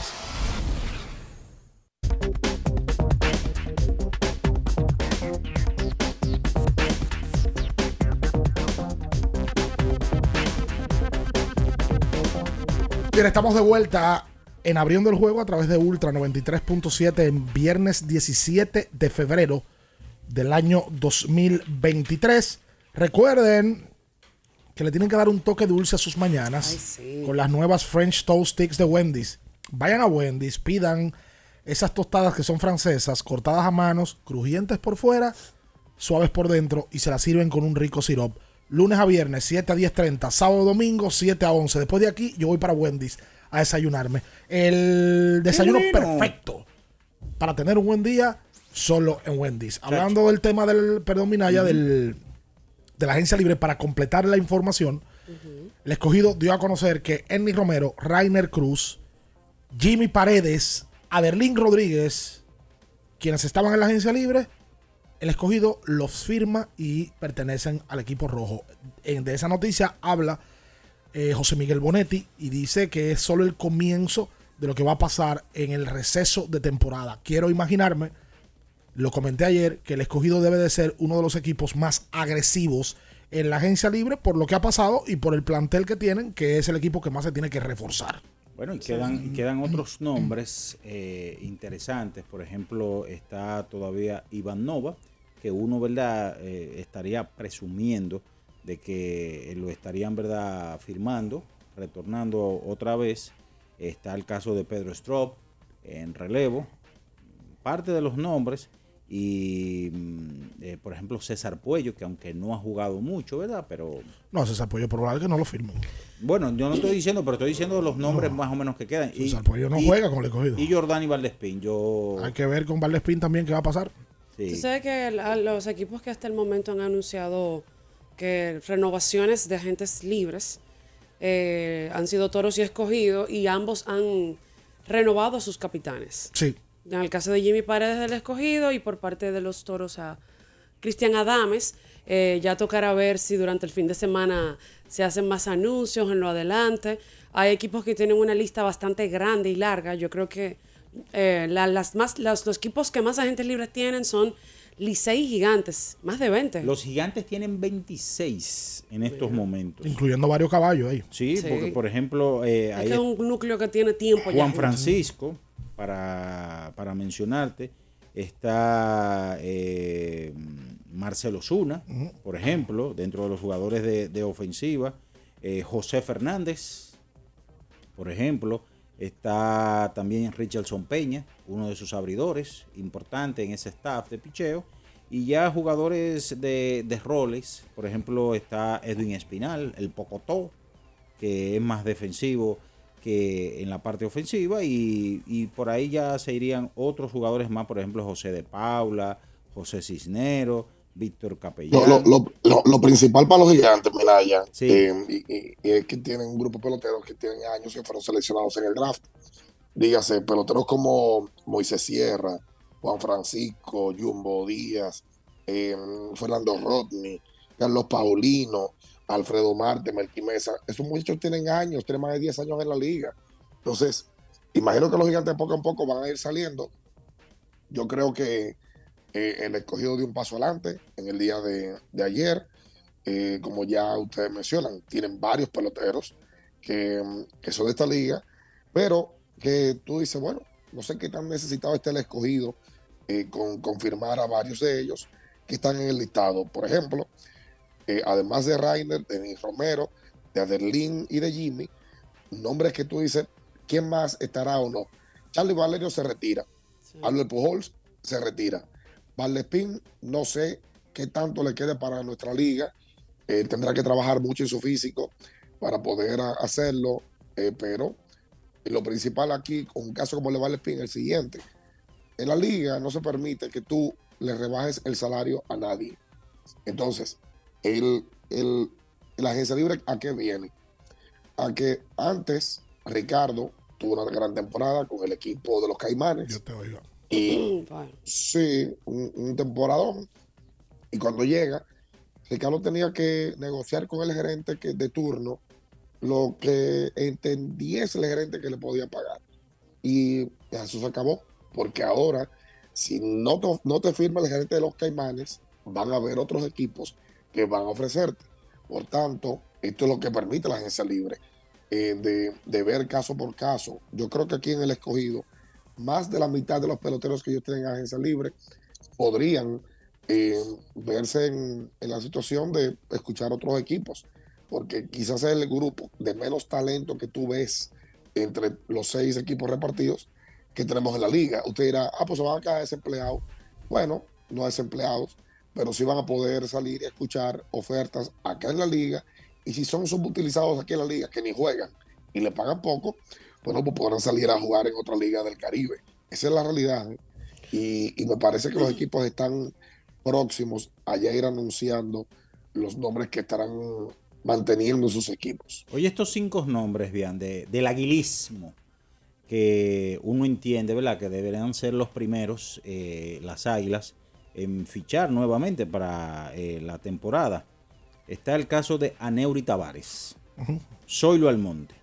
Bien, estamos de vuelta en abriendo el juego a través de Ultra 93.7 en viernes 17 de febrero del año 2023. Recuerden que le tienen que dar un toque dulce a sus mañanas con las nuevas French Toast Sticks de Wendy's. Vayan a Wendy's, pidan esas tostadas que son francesas, cortadas a manos, crujientes por fuera, suaves por dentro y se las sirven con un rico sirop. Lunes a viernes, 7 a 10.30, sábado domingo, 7 a 11. Después de aquí, yo voy para Wendy's a desayunarme. El desayuno bueno. perfecto para tener un buen día solo en Wendy's. Hablando del tema del, perdón, Minaya, del, de la agencia libre, para completar la información, el escogido dio a conocer que Enny Romero, Rainer Cruz, Jimmy Paredes, Aderlín Rodríguez, quienes estaban en la agencia libre, el escogido los firma y pertenecen al equipo rojo. De esa noticia habla eh, José Miguel Bonetti y dice que es solo el comienzo de lo que va a pasar en el receso de temporada. Quiero imaginarme, lo comenté ayer, que el escogido debe de ser uno de los equipos más agresivos en la agencia libre por lo que ha pasado y por el plantel que tienen, que es el equipo que más se tiene que reforzar. Bueno, y quedan, y quedan otros nombres eh, interesantes. Por ejemplo, está todavía Iván Nova, que uno, ¿verdad?, Eh, estaría presumiendo de que lo estarían, ¿verdad?, firmando, retornando otra vez. Está el caso de Pedro Strop en relevo. Parte de los nombres. Y, mm, eh, por ejemplo, César Puello, que aunque no ha jugado mucho, ¿verdad? Pero No, César Pollo probable que no lo firmen. bueno, yo no estoy diciendo, pero estoy diciendo los nombres más o menos que quedan. Y, César Pollo no y- juega con el escogido. Y Jordani Valdespín, yo... Hay que ver con Valdespín también qué va a pasar. Sí. Tú sabes que la- los equipos que hasta el momento han anunciado que renovaciones de agentes libres eh, han sido Toros y Escogido y ambos han renovado a sus capitanes. Sí. En el caso de Jimmy Paredes del Escogido y por parte de los Toros a Cristian Adames, eh, ya tocará ver si durante el fin de semana se hacen más anuncios en lo adelante. Hay equipos que tienen una lista bastante grande y larga. Yo creo que eh, la- las más, las- los equipos que más agentes libres tienen son Licey y Gigantes, más de 20. Los gigantes tienen 26 en estos momentos. Incluyendo varios caballos ahí. Sí, Sí. porque por ejemplo, eh, es un núcleo que tiene tiempo ya. Juan Francisco, para, para mencionarte, está eh, Marcelo Zuna, por ejemplo, dentro de los jugadores de, de ofensiva. Eh, José Fernández, por ejemplo. Está también Richardson Peña, uno de sus abridores, importante en ese staff de picheo. Y ya jugadores de, roles, por ejemplo, está Edwin Espinal, el Pocotó, que es más defensivo que en la parte ofensiva. Y, y por ahí ya se irían otros jugadores más, por ejemplo, José de Paula, José Cisnero, Víctor Capellán. Lo, lo- lo- principal para los gigantes, Minaya, Sí. eh, y, y- y es que tienen un grupo de peloteros que tienen años que fueron seleccionados en el draft. Dígase, peloteros como Moisés Sierra, Juan Francisco, Jumbo Díaz, eh, Fernando Rodney, Carlos Paulino, Alfredo Marte, Melqui Mesa. Esos muchachos tienen años, tienen más de 10 años en la liga. Entonces, imagino que los gigantes poco a poco van a ir saliendo. Yo creo que eh, el escogido dio un paso adelante en el día de, de ayer. Eh, como ya ustedes mencionan, tienen varios peloteros que, mm, que son de esta liga, pero que tú dices, bueno, no sé qué tan necesitado está el escogido eh, con confirmar a varios de ellos que están en el listado. Por ejemplo, además de Rainer, de Romero, de Aderlín y de Jimmy, nombres que tú dices, ¿quién más estará o no? Charlie Valerio se retira. Albert Pujols se retira. Valdespín, no sé qué tanto le quede para nuestra liga. Eh, tendrá que trabajar mucho en su físico para poder hacerlo, eh, pero lo principal aquí, con un caso como el de Valdespín, es el siguiente. En la liga no se permite que tú le rebajes el salario a nadie. Entonces, el, el, la agencia libre, ¿a qué viene? A que antes Ricardo tuvo una gran temporada con el equipo de los Caimanes. Yo te oigo. Y sí, un, un temporadón. Y cuando llega, Ricardo tenía que negociar con el gerente que, de turno lo que entendiese el gerente que le podía pagar. Y eso se acabó, porque ahora, si no te, no te firma el gerente de los Caimanes, van a haber otros equipos que van a ofrecerte. Por tanto, esto es lo que permite la agencia libre. eh, de, de ver caso por caso. Yo creo que aquí en el escogido, más de la mitad de los peloteros que ellos tienen en agencia libre podrían eh, verse en, en la situación de escuchar otros equipos, porque quizás es el grupo de menos talento que tú ves entre los seis equipos repartidos que tenemos en la liga. Usted dirá, ah, pues se van a quedar desempleados. Bueno, no desempleados, pero sí van a poder salir y escuchar ofertas acá en la liga. Y si son subutilizados aquí en la liga, que ni juegan y le pagan poco, bueno, pues podrán salir a jugar en otra liga del Caribe. Esa es la realidad. ¿eh? Y, y me parece que los equipos están próximos a ya ir anunciando los nombres que estarán manteniendo sus equipos. Oye, estos cinco nombres, bien, de, del aguilismo, que uno entiende, ¿verdad? Que deberían ser los primeros, eh, las águilas, en fichar nuevamente para eh, la temporada. Está el caso de Aneuri Tavares, Zoilo Almonte,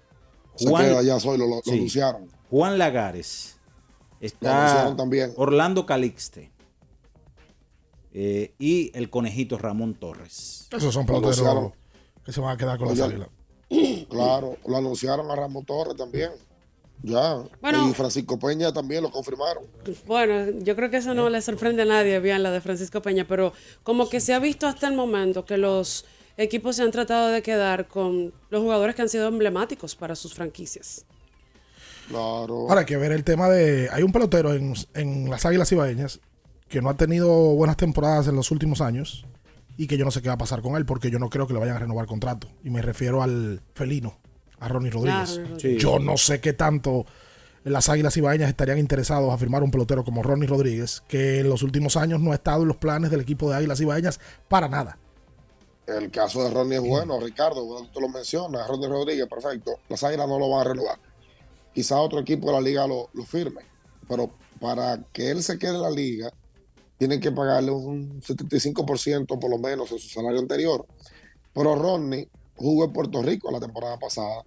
Se queda ya Zoilo, lo- lo anunciaron. Juan Lagares, Lo está anunciaron también. Orlando Calixte eh, y el conejito Ramón Torres. Esos son Lo peloteros que se van a quedar con ya- águilas. Claro, lo anunciaron a Ramón Torres también. Ya. Bueno. y Francisco Peña también lo confirmaron. Bueno, yo creo que eso no le sorprende a nadie, bien, la de Francisco Peña, pero como que se ha visto hasta el momento que los equipos se han tratado de quedar con los jugadores que han sido emblemáticos para sus franquicias. Claro. Ahora hay que ver el tema de. Hay un pelotero en, en las Águilas Ibaeñas que no ha tenido buenas temporadas en los últimos años y que yo no sé qué va a pasar con él porque yo no creo que le vayan a renovar contrato. Y me refiero al felino, a Ronnie Rodríguez. Ronnie Rodríguez. Sí. Yo no sé qué tanto las Águilas Ibaeñas estarían interesados a firmar un pelotero como Ronnie Rodríguez, que en los últimos años no ha estado en los planes del equipo de Águilas Ibaeñas para nada. El caso de Ronnie es bueno, Ricardo, bueno, tú lo mencionas, Ronnie Rodríguez, perfecto. Las Águilas no lo van a renovar. Quizá otro equipo de la liga lo, firme, pero para que él se quede en la liga, tienen que pagarle un 75% por lo menos de su salario anterior. Pero Ronnie jugó en Puerto Rico la temporada pasada.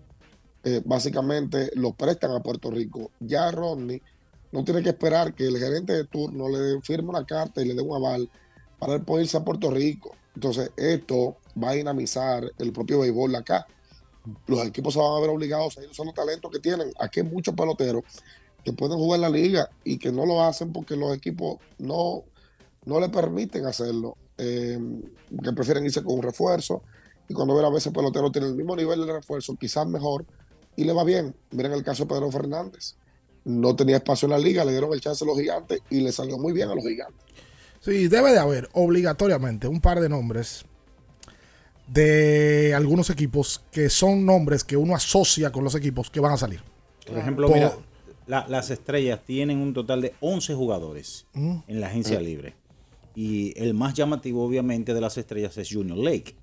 Eh, básicamente lo prestan a Puerto Rico. Ya Ronnie no tiene que esperar que el gerente de turno le firme una carta y le dé un aval para él poder irse a Puerto Rico. Entonces, esto va a dinamizar el propio béisbol acá. Los equipos se van a ver obligados a ir usando talentos que tienen. Aquí hay muchos peloteros que pueden jugar la liga y que no lo hacen porque los equipos no, no le permiten hacerlo. eh, que prefieren irse con un refuerzo. Y cuando ven a veces pelotero tiene el mismo nivel de refuerzo, quizás mejor, y le va bien. Miren el caso de Pedro Fernández. No tenía espacio en la liga, le dieron el chance a los gigantes y le salió muy bien a los gigantes. Sí, debe de haber obligatoriamente un par de nombres de algunos equipos que son nombres que uno asocia con los equipos que van a salir. Por ejemplo, Por- mira, la- las estrellas tienen un total de 11 jugadores Mm. en la agencia Mm. libre. Y el más llamativo, obviamente, de las estrellas es Junior Lake.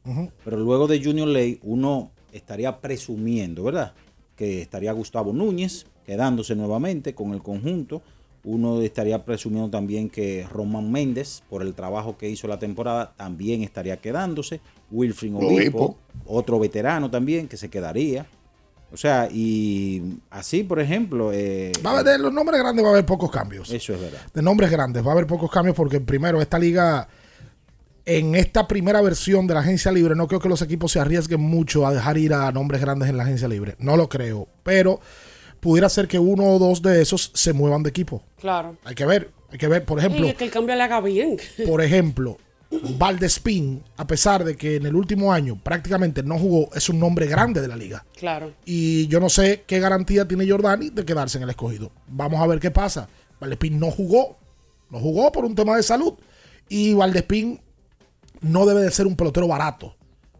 Pero luego de Junior Lake, uno estaría presumiendo, ¿verdad? Que estaría Gustavo Núñez quedándose nuevamente con el conjunto. Uno estaría presumiendo también que Román Méndez, por el trabajo que hizo la temporada, también estaría quedándose. Wilfrin Obispo. Otro veterano también que se quedaría. O sea, y así, por ejemplo. eh, Va a haber, de los nombres grandes va a haber pocos cambios. eso es verdad. De nombres grandes va a haber pocos cambios porque primero esta liga, en esta primera versión de la agencia libre, no creo que los equipos se arriesguen mucho a dejar ir a nombres grandes en la agencia libre. No lo creo. Pero pudiera ser que uno o dos de esos se muevan de equipo. Claro. Hay que ver, hay que ver, por ejemplo. Y que el cambio le haga bien. Por ejemplo, Valdespín, a pesar de que en el último año prácticamente no jugó, es un nombre grande de la liga. Claro. Y yo no sé qué garantía tiene Jordani de quedarse en el escogido. Vamos a ver qué pasa. Valdespín no jugó. No jugó por un tema de salud. Y Valdespín no debe de ser un pelotero barato.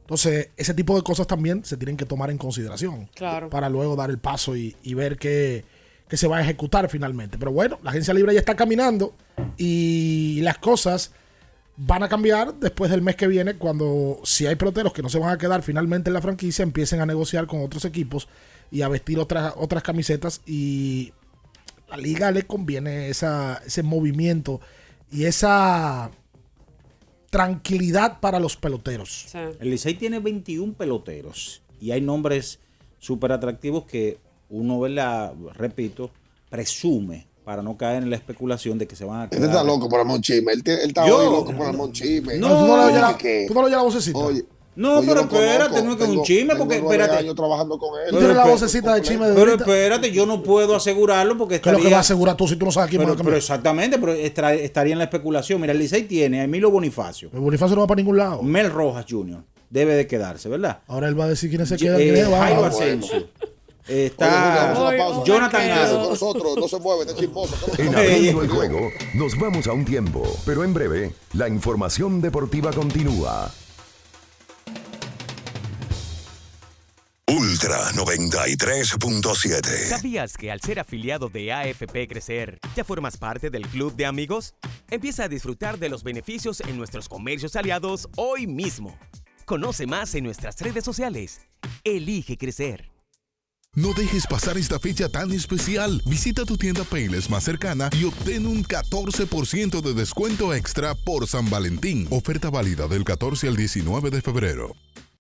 Entonces, ese tipo de cosas también se tienen que tomar en consideración. Claro. Para luego dar el paso y, y ver qué, qué se va a ejecutar finalmente. Pero bueno, la agencia libre ya está caminando y las cosas van a cambiar después del mes que viene cuando si hay peloteros que no se van a quedar finalmente en la franquicia empiecen a negociar con otros equipos y a vestir otras otras camisetas y a la liga le conviene esa, ese movimiento y esa tranquilidad para los peloteros. El Licey tiene 21 peloteros y hay nombres súper atractivos que uno, ¿verdad? repito, presume para no caer en la especulación de que se van a Este quedar. está loco por. Él, está Yo- loco por. No, tú no le oyes la- que- tú no le oyes la vocecita. Oye, No, Pues yo pero espérate, no es que es un chisme, porque espérate. años trabajando con él. Tú tienes la vocecita de chisme de Pero espérate, yo no puedo asegurarlo porque ¿Qué es lo que estaría- vas a asegurar tú si tú no sabes quién pero, va a pero exactamente, pero estaría en la especulación. Mira, el Licey tiene a Emilio Bonifacio. El Bonifacio no va para ningún lado. Mel Rojas Jr. debe de quedarse, ¿verdad? Ahora él va a decir quiénes se quedan. eh. Jairo Ah, Asensio. Está. Jonathan con nosotros, no se mueve. En abriendo el juego, nos vamos a un tiempo, pero en breve, la información deportiva continúa. Ultra 93.7. ¿Sabías que al ser afiliado de AFP Crecer, ya formas parte del club de amigos? Empieza a disfrutar de los beneficios en nuestros comercios aliados hoy mismo. Conoce más en nuestras redes sociales. Elige crecer. No dejes pasar esta fecha tan especial. Visita tu tienda Payless más cercana y obtén un 14% de descuento extra por San Valentín. Oferta válida del 14 al 19 de febrero.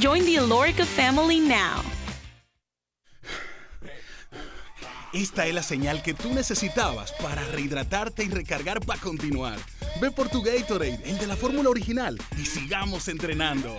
Join the Alorica family now. Esta es la señal que tú necesitabas para rehidratarte y recargar para continuar. Ve por tu Gatorade, el de la fórmula original, y sigamos entrenando.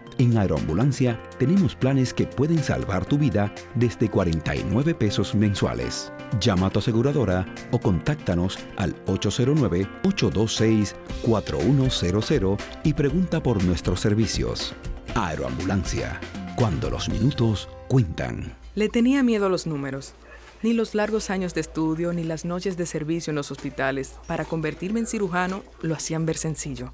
en Aeroambulancia tenemos planes que pueden salvar tu vida desde 49 pesos mensuales. Llama a tu aseguradora o contáctanos al 809-826-4100 y pregunta por nuestros servicios. Aeroambulancia, cuando los minutos cuentan. Le tenía miedo a los números. Ni los largos años de estudio ni las noches de servicio en los hospitales para convertirme en cirujano lo hacían ver sencillo.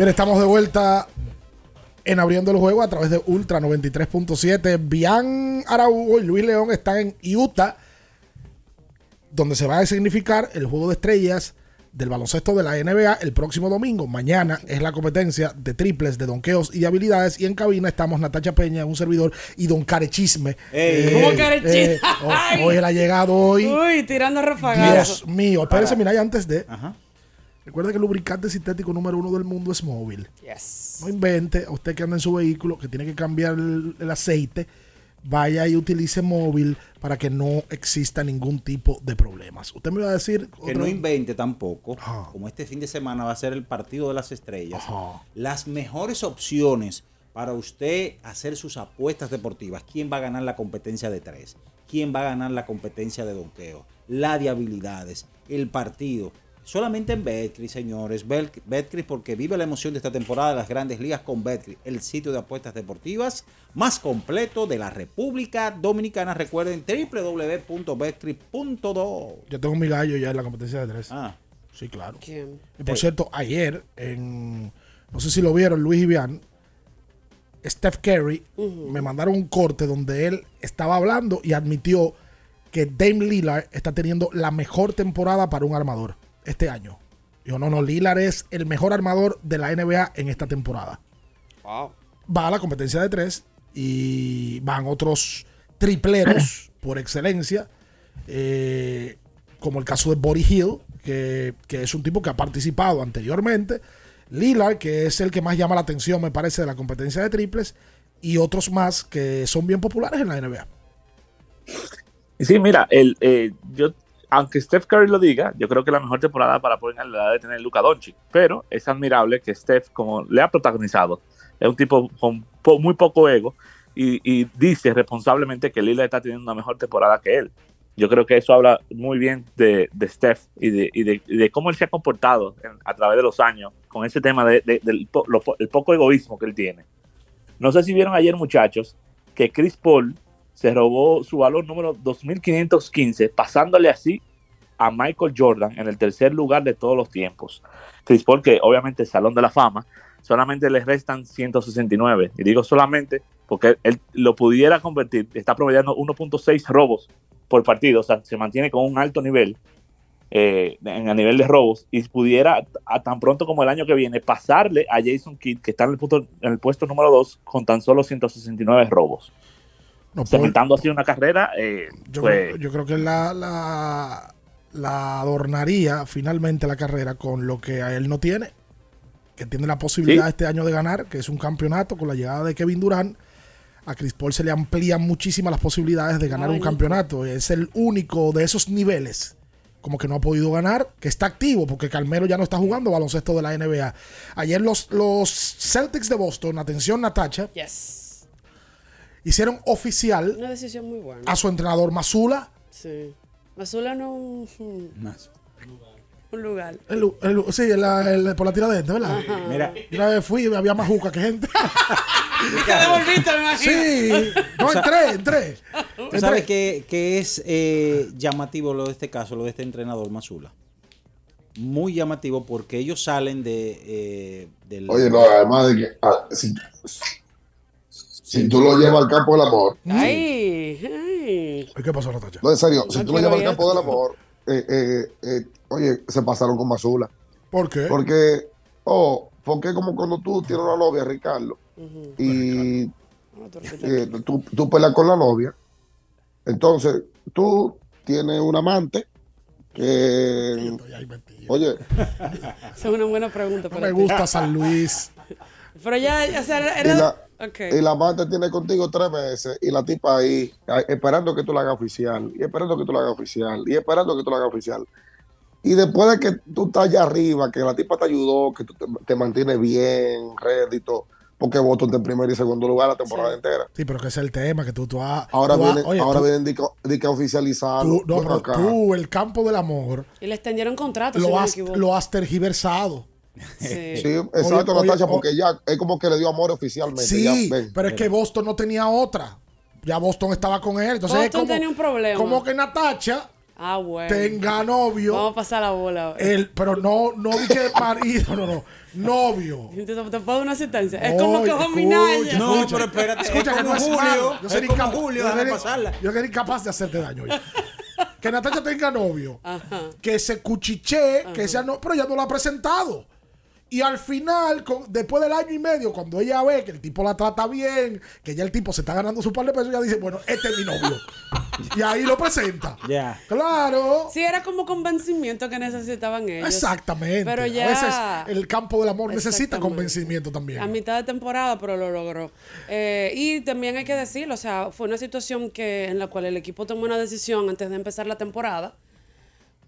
Bien, estamos de vuelta en abriendo el juego a través de Ultra 93.7. Bian Araújo y Luis León están en Utah. donde se va a significar el juego de estrellas del baloncesto de la NBA el próximo domingo. Mañana es la competencia de triples, de donqueos y de habilidades. Y en cabina estamos Natacha Peña, un servidor, y Don Carechisme. Ey. ¿Cómo Carechisme? eh, ho- Ay. hoy él ha llegado hoy. Uy, tirando rafagazo. Dios mío, espérese, Para- mira, y antes de. Recuerda que el lubricante sintético número uno del mundo es móvil. Yes. No invente, a usted que anda en su vehículo, que tiene que cambiar el, el aceite, vaya y utilice móvil para que no exista ningún tipo de problemas. Usted me va a decir. Que otro- no invente tampoco, como este fin de semana va a ser el partido de las estrellas, las mejores opciones para usted hacer sus apuestas deportivas. ¿Quién va a ganar la competencia de tres? ¿Quién va a ganar la competencia de donqueo? La de habilidades, el partido. Solamente en Betcris, señores. Bet- Betcris porque vive la emoción de esta temporada de las grandes ligas con Betcris, el sitio de apuestas deportivas más completo de la República Dominicana. Recuerden www.betcris.do. Yo tengo mi gallo ya en la competencia de tres. Ah. Sí, claro. ¿Quién? Y por Sí. cierto, ayer, en. No sé si lo vieron, Luis y Bian. Steph Curry me mandaron un corte donde él estaba hablando y admitió que Dame Lillard está teniendo la mejor temporada para un armador este año. Dijo, no, no, Lillard es el mejor armador de la NBA en esta temporada. Va a la competencia de tres y van otros tripleros por excelencia, eh, como el caso de Body Hill, que, que es un tipo que ha participado anteriormente, Lillard, que es el que más llama la atención, me parece, de la competencia de triples, y otros más que son bien populares en la NBA. Sí, mira, el, eh, yo, aunque Steph Curry lo diga, yo creo que la mejor temporada para Portland la debe tener Luka Doncic. Pero es admirable que Steph, como le ha protagonizado, es un tipo con muy poco ego y, dice responsablemente que Lillard está teniendo una mejor temporada que él. Yo creo que eso habla muy bien de, de Steph y de, de- de cómo él se ha comportado a través de los años con ese tema de- de- del poco egoísmo que él tiene. No sé si vieron ayer, muchachos, que Chris Paul se robó su valor número 2515, pasándole así a Michael Jordan en el tercer lugar de todos los tiempos. Chris Paul, que obviamente es Salón de la Fama, solamente le restan 169. Y digo solamente porque él lo pudiera convertir, está promediando 1.6 robos por partido, o sea, se mantiene con un alto nivel eh, en, a nivel de robos y pudiera a tan pronto como el año que viene pasarle a Jason Kidd, que está en el, punto- en el puesto número 2 con tan solo 169 robos. No, Cementando así una carrera, eh, Yo, pues, creo, yo creo que la, la, la adornaría finalmente la carrera con lo que a él no tiene, que tiene la posibilidad Sí. este año de ganar, que es un campeonato con la llegada de Kevin Durant. A Chris Paul se le amplían muchísimas las posibilidades de ganar un campeonato. Es el único de esos niveles como que no ha podido ganar, que está activo, porque Carmelo ya no está jugando baloncesto de la NBA. Ayer los, los Celtics de Boston, atención Natacha, Yes. Hicieron oficial Una decisión muy buena. a su entrenador Mazula Sí. Mazula no un, un lugar. El, lu- el lu- sí, el- por la tiradente, ¿verdad? Ajá. Mira. Yo Una vez fui y había más juca que gente. Te devolviste, me imagino. sí. No, entré, entré. ¿Tú sabes qué, qué es eh, llamativo lo de este caso, lo de este entrenador Mazula? Muy llamativo porque ellos salen de eh, del... Oye, no, además de que ah, si, si tú lo llevas al campo del amor, Ay, ay. ¿Qué pasó, Natacha? no, en serio, si No tú lo llevas al campo del amor, eh, eh, eh, oye, se pasaron con Mazula. ¿Por qué? Porque, oh, porque como cuando tú tienes una novia, Ricardo, y eh, tú, tú peleas con la novia, entonces tú tienes un amante que, oye, Esa es una buena pregunta. No para me ti. gusta San Luis. Pero ya, o sea, era. Y la amante tiene contigo tres meses y la tipa ahí esperando que tú la hagas oficial y esperando que tú la hagas oficial y esperando que tú la hagas oficial. Y después de que tú estás allá arriba, que la tipa te ayudó, que tú te, te mantienes bien, rédito, porque votó en primer y segundo lugar la temporada entera. Sí, pero que ese es el tema, que tú, tú has... Ahora tú has- vienen, oye, ahora tú- vienen de que- oficializarlo. tú, no, Ven pero acá. tú, el campo del amor, Y le extendieron contrato, si no lo me has, equivoco. lo has tergiversado. Sí. Sí, exacto, Oye, Natacha, oye, porque ya es como que le dio amor oficialmente. Sí, ya, pero es que Boston no tenía otra. Ya Boston estaba con él. Entonces es Boston como, tenía un problema. como que Natacha Ah, bueno. tenga novio. Vamos a pasar la bola. El, pero no, no di que marido, no, no. Novio. Te, te puedo una sentencia. Es como que Oye, Juan Minaya. escucha, No, pero espérate, Escucha es que no como es Julio. Yo sería incapaz- Julio, yo déjame sería- pasarla. Yo sería incapaz de hacerte daño. que Natacha tenga novio, que se cuchiche, que sea no, pero ella no lo ha presentado. Y al final, con- después del año y medio, cuando ella ve que el tipo la trata bien, que ya el tipo se está ganando su par de pesos, ella dice, bueno, este es mi novio. y ahí lo presenta. Ya. Claro. Sí, era como convencimiento que necesitaban ellos. Exactamente. Pero A ya. veces el campo del amor necesita convencimiento también. A mitad de temporada, pero lo logró. Eh, y también hay que decirlo, o sea, fue una situación que en la cual el equipo tomó una decisión antes de empezar la temporada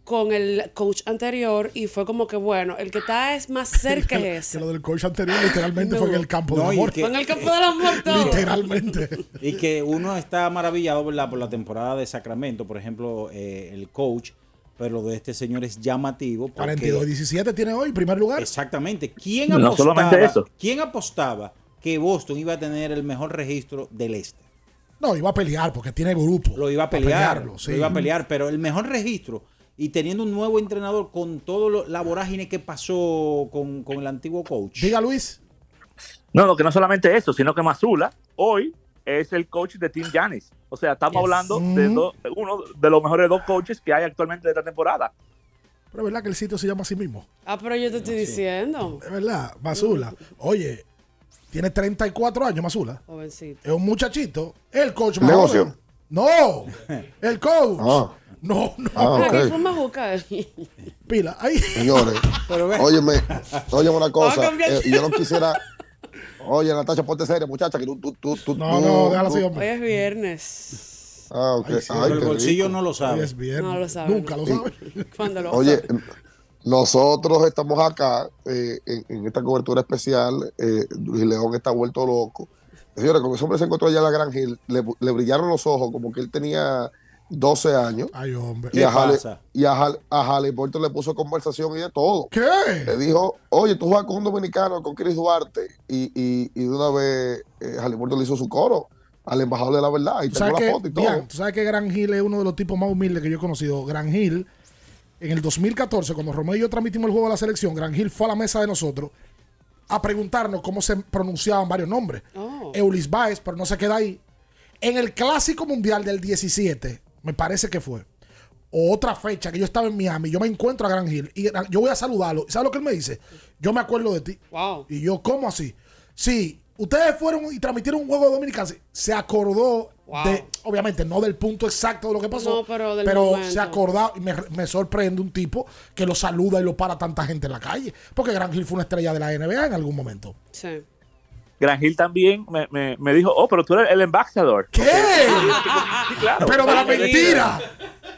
con el coach anterior y fue como que, bueno, el que está es más cerca es que ese. lo del coach anterior literalmente No. fue en el campo No, del amor. que- Fue en el campo del amor todo. Literalmente. Y que uno está maravillado ¿verdad? por la temporada de Sacramento, por ejemplo, eh, el coach, pero lo de este señor es llamativo. porque- 42-17 tiene hoy, primer lugar. Exactamente. ¿Quién No apostaba, solamente eso. ¿Quién apostaba que Boston iba a tener el mejor registro del este? No, iba a pelear porque tiene grupo. Lo iba a pelear, pelearlo, sí. lo iba a pelear, pero el mejor registro y teniendo un nuevo entrenador con todo lo- la vorágine que pasó con, con el antiguo coach. Diga Luis. No, no, que no solamente eso, sino que Mazula hoy es el coach de Team Giannis. O sea, estamos hablando de dos- uno de los mejores dos coaches que hay actualmente de esta temporada. Pero es verdad que el sitio se llama así mismo. Ah, pero yo te estoy diciendo. Es verdad, Mazula. Oye, tiene 34 años, Mazula. Jovencito. Es un muchachito. El coach más Negocio. joven. No, el coach. Ah. No, no. Ah, ok. Aquí fuma juca. Pila. Ahí. Señores, óyeme, óyeme una cosa. Eh, yo no quisiera. Oye, Natacha, ponte seria, muchacha, que tú. tú, tú, tú No, no, déjala así, Hoy hombre. es viernes. Ah, ok. Ay, sí, Ay, pero el bolsillo rico. no lo Hoy sabe. es viernes. No lo sabe, Nunca lo sabe. Cuando lo Oye, sabe. nosotros estamos acá eh, en, en esta cobertura especial. eh, Luis León está vuelto loco. Señores, cuando ese hombre se encontró allá en la Gran Hill, le, le brillaron los ojos como que él tenía 12 años. Ay, hombre. Y ¿Qué a Halle, pasa? y a Halle, a Halle Porter le puso conversación y de todo. ¿Qué? Le dijo, oye, tú juegas con un dominicano, con Chris Duarte. Y, y, y de una vez eh, Halle Porter le hizo su coro al embajador de la verdad. Y ¿Tú tengo la que, foto y todo. Bian, tú sabes que Gran Hill es uno de los tipos más humildes que yo he conocido. Gran Hill, en el 2014, cuando Romeo y yo transmitimos el juego de la selección, Gran Hill fue a la mesa de nosotros a preguntarnos cómo se pronunciaban varios nombres. Oh. Eulis Baez, pero no se queda ahí. En el Clásico Mundial del 17, me parece que fue, o otra fecha que yo estaba en Miami, yo me encuentro a Gran Hill y yo voy a saludarlo. ¿Sabes lo que él me dice? Yo me acuerdo de ti. Wow. Y yo, ¿cómo así? Sí, ustedes fueron y transmitieron un juego de Dominicana. Se acordó Wow. de, obviamente, no del punto exacto de lo que pasó, No, pero del se acordó y me, me sorprende un tipo que lo saluda y lo para tanta gente en la calle. Porque Gran Hill fue una estrella de la NBA en algún momento. Sí. Gran Hill también me, me, me dijo, oh, pero tú eres el embajador. ¿Qué? Sí, claro. Pero de la mentira.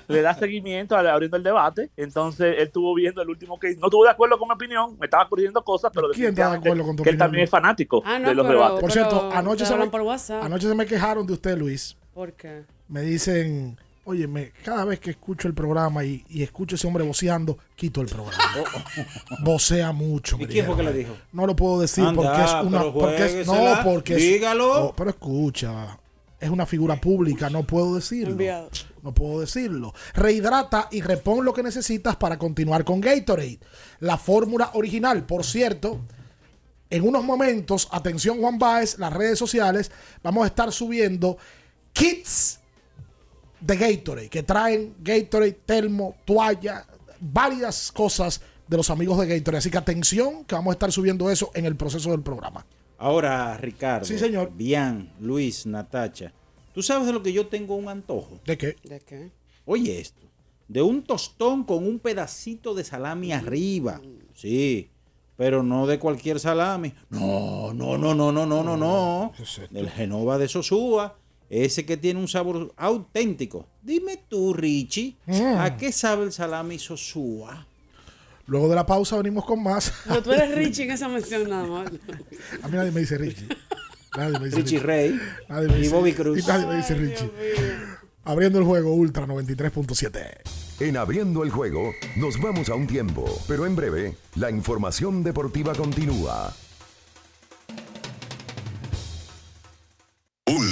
Le da seguimiento abriendo el debate. Entonces, él estuvo viendo el último que no estuvo de acuerdo con mi opinión, me estaba corrigiendo cosas, pero ¿Quién está de acuerdo con tu que él opinión? también es fanático Ah, no, de los pero- debates. Por cierto, anoche se, hablan me, por WhatsApp. anoche se me quejaron de usted, Luis. ¿Por qué? Me dicen, oye, me, cada vez que escucho el programa y, y escucho ese hombre voceando, quito el programa. Vocea mucho. ¿Y quién fue que le dijo? No lo puedo decir Anda, porque es una. pero Porque es, no, porque es- dígalo. no, pero escucha, es una figura pública, no puedo decirlo. Enviado. No puedo decirlo. Rehidrata y repon lo que necesitas para continuar con Gatorade. La fórmula original, por cierto. En unos momentos, atención Juan Baez, las redes sociales, vamos a estar subiendo kits de Gatorade, que traen Gatorade, termo, toalla, varias cosas de los amigos de Gatorade. Así que atención, que vamos a estar subiendo eso en el proceso del programa. Ahora, Ricardo. Sí, señor. Bian, Luis, Natacha. ¿Tú sabes de lo que yo tengo un antojo? ¿De qué? ¿De qué? Oye esto. De un tostón con un pedacito de salami arriba. Sí. Pero no de cualquier salami. No, no, no, no, no, no, no, no. Del Genova de Sosúa. Ese que tiene un sabor auténtico. Dime tú, Richie, Mm. ¿a qué sabe el salami Sosúa? Luego de la pausa venimos con más. Pero tú eres Richie en esa mención nada más. A mí nadie me dice Richie. Nadie me dice Richie Rey Nadie me y dice- Bobby Cruz. y nadie me dice Richie. Abriendo el juego Ultra 93.7. En abriendo el juego, nos vamos a un tiempo, pero en breve, la información deportiva continúa.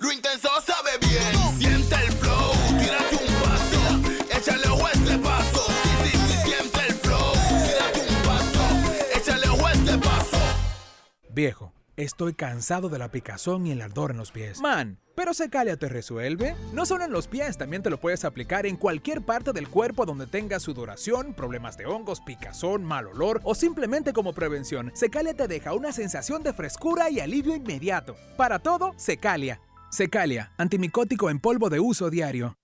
Lo intenso sabe bien. Siente el flow. Tírate un paso. Échale ojo a este paso. Sí, sí, sí, siente el flow. Tírate un paso. Échale ojo a este paso. Viejo, estoy cansado de la picazón y el ardor en los pies. Man, pero Secalia te resuelve. No solo en los pies, también te lo puedes aplicar en cualquier parte del cuerpo donde tengas sudoración, problemas de hongos, picazón, mal olor o simplemente como prevención. Secalia te deja una sensación de frescura y alivio inmediato. Para todo, Secalia. Secalia, antimicótico en polvo de uso diario.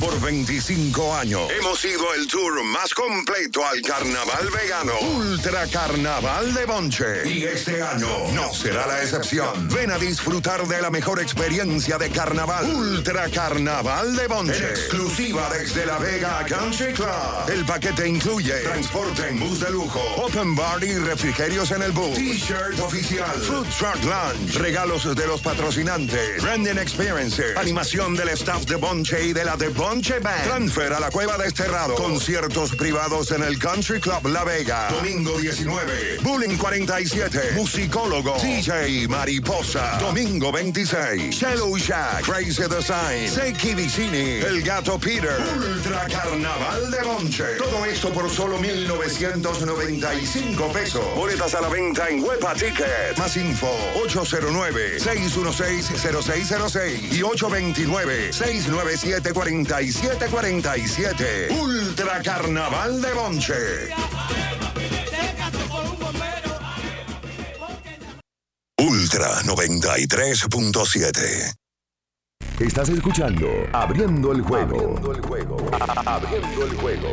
Por 25 años hemos sido el tour más completo al carnaval vegano. Ultra Carnaval de Bonche. Y este año no será la excepción. Ven a disfrutar de la mejor experiencia de carnaval. Ultra Carnaval de Bonche. En exclusiva desde La Vega Country Club. El paquete incluye transporte en bus de lujo, open bar y refrigerios en el bus, t-shirt oficial, food truck lunch, regalos de los patrocinantes, branding experiences, animación del staff de Bonche y de la de Bonche Transfer a la Cueva Desterrado, conciertos privados en el Country Club La Vega, domingo 19, Bullying 47, musicólogo, DJ Mariposa, domingo 26, Shello Shack, Crazy the Sign, Seki Vicini, El Gato Peter, Ultra Carnaval de Bonche. Todo esto por solo 1,995 pesos. Boletas a la venta en Huepa Ticket. Más info 809-616-0606 y 829-697-4747. Ultra Carnaval de Bonche. Ultra 93.7. Estás escuchando Abriendo el juego. Abriendo el juego. Abriendo el juego.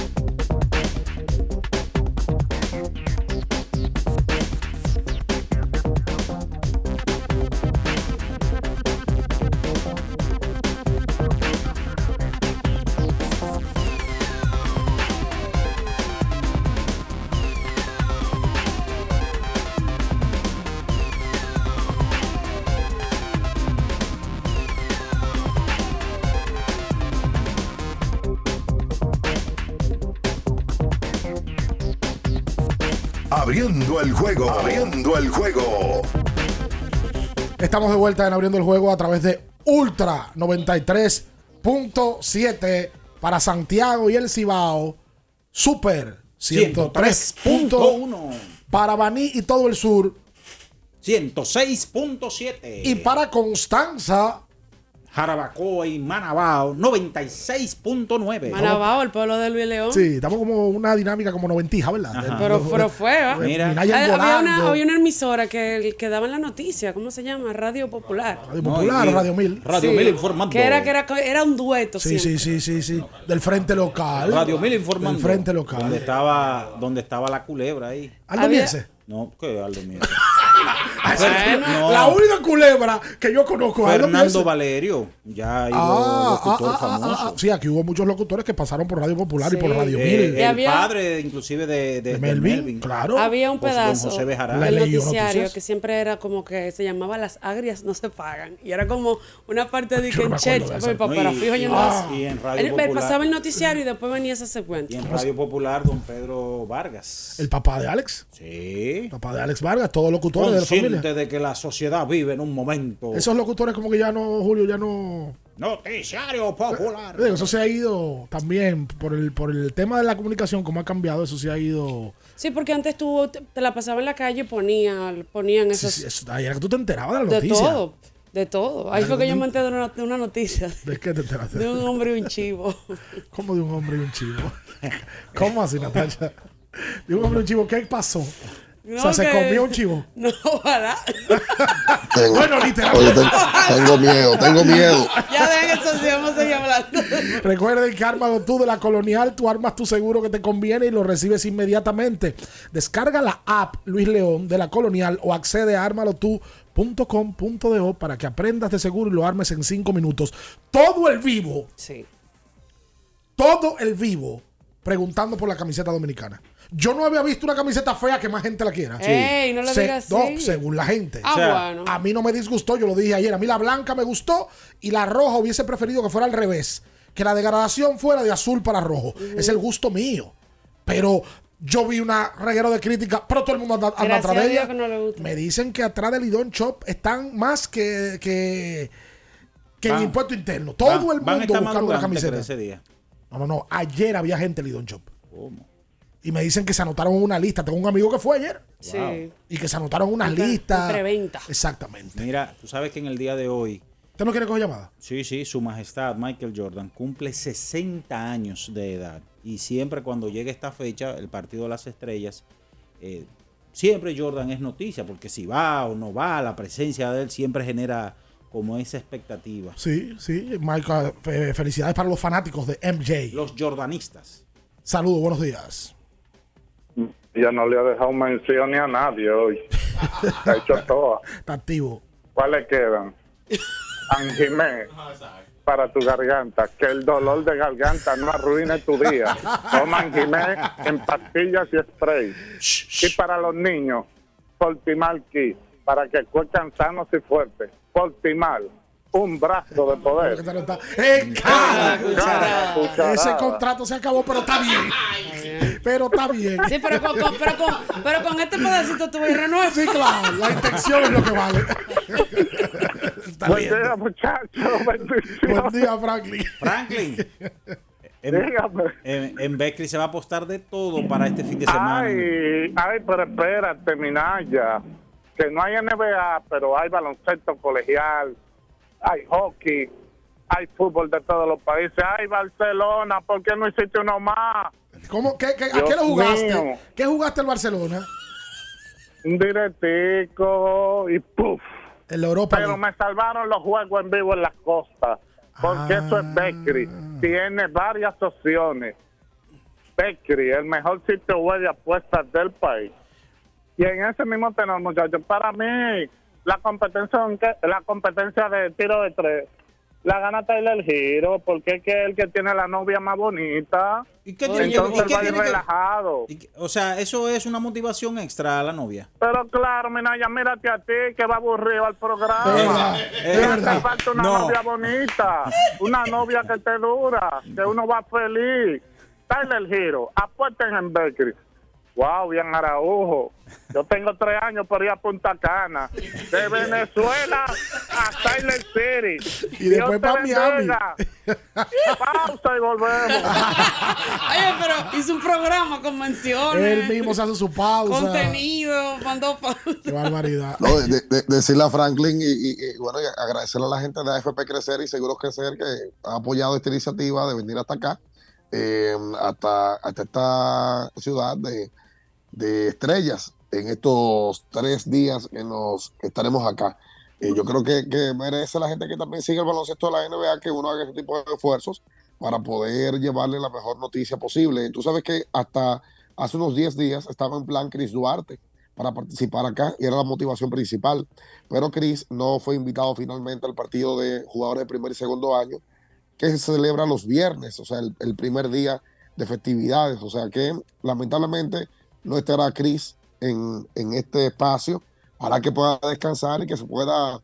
Abriendo el juego. Abriendo el juego. Estamos de vuelta en abriendo el juego a través de Ultra 93.7 para Santiago y el Cibao. Super 103.1 para Baní y todo el sur. 106.7. Y para Constanza Jarabacoa y Manabao, 96.9. Manabao, el pueblo de Luis León. Sí, estamos como una dinámica como noventija, ¿verdad? Ajá. Pero, Los- pero fue, ¿ah? Mira. Había una, había una emisora que, que daba la noticia, ¿cómo se llama? Radio Popular. Radio Popular, No, y- Radio Mil. Radio Sí, Mil informando. Que era, que era, era un dueto, Sí, siempre. sí, sí, sí, sí. Del frente local. Radio Mil informando. Del frente local. Donde estaba, donde estaba la culebra ahí. Aldo Había- Miese. No, ¿qué Aldo Miese? Bueno, No. La única culebra que yo conozco Fernando. Valerio, ya ahí Ah, ah, locutor ah, ah, famoso. ah, sí, aquí hubo muchos locutores que pasaron por Radio Popular y por. Radio Eh, Mil. el había- padre, inclusive, de, de- De de Melvin, Melvin. claro. Había un pedazo José del leyó noticiario que siempre era como que se llamaba Las agrias no se pagan. Y era como una parte de que en esa. ah, pasaba el noticiario y después venía ese segmento. Y en Radio Popular, don Pedro Vargas. El papá de Alex. Sí. Papá de Alex Vargas, todos locutores de la familia. Consciente de que la sociedad vive en un momento. Esos locutores como que ya no, Julio, ya no... Noticiario Popular. Eso se ha ido también por el, por el tema de la comunicación, como ha cambiado, eso se ha ido... Sí, porque antes tú te, te la pasabas en la calle y ponían, ponían Sí, esos... sí, eso- ahí era que tú te enterabas de la de noticia. todo, de todo. Ahí fue que yo me enteré de una, de una noticia. ¿De qué te enteraste? De un hombre y un chivo. ¿Cómo de un hombre y un chivo? ¿Cómo así, Natalia? De un hombre y un chivo, ¿qué pasó? O sea, No, se comió un chivo. No, ojalá. Tengo, Bueno, literal. Oye, te- tengo miedo, tengo miedo. Ya dejen eso, sí, vamos a seguir hablando. Recuerden que Ármalo tú de la Colonial, tú armas tu seguro que te conviene y lo recibes inmediatamente. Descarga la app Luis León de la Colonial o accede a armalotú.com.do para que aprendas de seguro y lo armes en cinco minutos. Todo el vivo, Sí. todo el vivo, preguntando por la camiseta dominicana. Yo no había visto una camiseta fea que más gente la quiera. Ey, no le Se- digas no, así. según la gente. Ah, O sea, bueno. A mí no me disgustó, yo lo dije ayer. A mí la blanca me gustó y la roja hubiese preferido que fuera al revés. Que la degradación fuera de azul para rojo. Es el gusto mío. Pero yo vi una reguero de crítica, pero todo el mundo anda, anda atrás a de ella. no. Me dicen que atrás del Lidón Shop están más que, que, que en Van- impuesto interno. Todo Van- el mundo buscando la madrugando, camiseta. ¿te crees, ese día? No, no, no. Ayer había gente en Lidón Shop. ¿Cómo? Y me dicen que se anotaron una lista. Tengo un amigo que fue ayer. Sí. Y que se anotaron unas En pre- listas. en preventa. Exactamente. Mira, tú sabes que en el día de hoy, ¿Usted no quiere coger llamada? sí, sí, su majestad Michael Jordan cumple 60 años de edad. Y siempre cuando llega esta fecha, el partido de las estrellas, eh, siempre Jordan es noticia, porque si va o no va, la presencia de él siempre genera como esa expectativa. Sí, sí. Michael, fe- felicidades para los fanáticos de MJ. Los jordanistas. Saludos, buenos días. Ya no le ha dejado mención ni a nadie hoy. Ha hecho todas. Está activo. ¿Cuáles quedan? Anjimé para tu garganta. Que el dolor de garganta no arruine tu día. Toma Anjimé en pastillas y spray. Y para los niños, Fortimal Key. Para que cuecan sanos y fuertes. Fortimal. Un brazo de poder. ¡Eh, cara! Cada cucharada. Ese contrato se acabó, pero está bien. Pero está bien. Sí, pero con, con- pero con, pero con este pedacito tú vas a. Sí, claro. La intención es lo que vale. Está Buen bien. día, muchachos. Buen día, Franklin. Franklin. En, Dígame. en, en Beckley se va a apostar de todo para este fin de semana. Ay, ay, pero espérate, Minaya. Que no hay NBA, pero hay baloncesto colegial, hay hockey, hay fútbol de todos los países. Hay Barcelona, ¿por qué no hiciste uno más? ¿Cómo? ¿Qué, qué- ¿A qué lo jugaste? mío. ¿Qué jugaste el Barcelona? Un directico y ¡puf! En la Europa. Pero League. me salvaron los juegos en vivo en las costas. Porque eso es Beckery. Tiene varias opciones. Beckery, el mejor sitio web de apuestas del país. Y en ese mismo tenor, muchachos, para mí, la competencia, la competencia de tiro de tres la gana Tyler Giro, porque es que el que tiene la novia más bonita. ¿Y qué tiene- Entonces y qué va que- relajado. O sea, eso es una motivación extra a la novia. Pero claro, Minaya, mírate a ti que va aburrido al programa. Es verdad, es verdad. te falta una No. novia bonita, una novia que te dura, que uno va feliz. Tyler Giro, apuesten en Bakery. Wow, bien Araujo. Yo tengo tres años por ir a Punta Cana. De Venezuela a Silent City. Y después Dios te pa' Miami. Pausa y volvemos. Oye, pero hizo un programa con menciones. Él mismo se hace su pausa. Contenido, mandó pausa. Qué barbaridad. No, de- de- decirle a Franklin y, y- y, bueno, y agradecerle a la gente de AFP Crecer y Seguros Crecer que ha apoyado esta iniciativa de venir hasta acá, eh, hasta, hasta esta ciudad de, de estrellas en estos tres días que nos que estaremos acá. Eh, yo creo que, merece la gente que también sigue el baloncesto de la NBA que uno haga ese tipo de esfuerzos para poder llevarle la mejor noticia posible. Tú sabes que hasta hace unos 10 días estaba en plan Chris Duarte para participar acá y era la motivación principal. Pero Chris no fue invitado finalmente al partido de jugadores de primer y segundo año que se celebra los viernes, o sea, el primer día de festividades. O sea que lamentablemente no estará Chris en, en este espacio. Hará que pueda descansar y que se pueda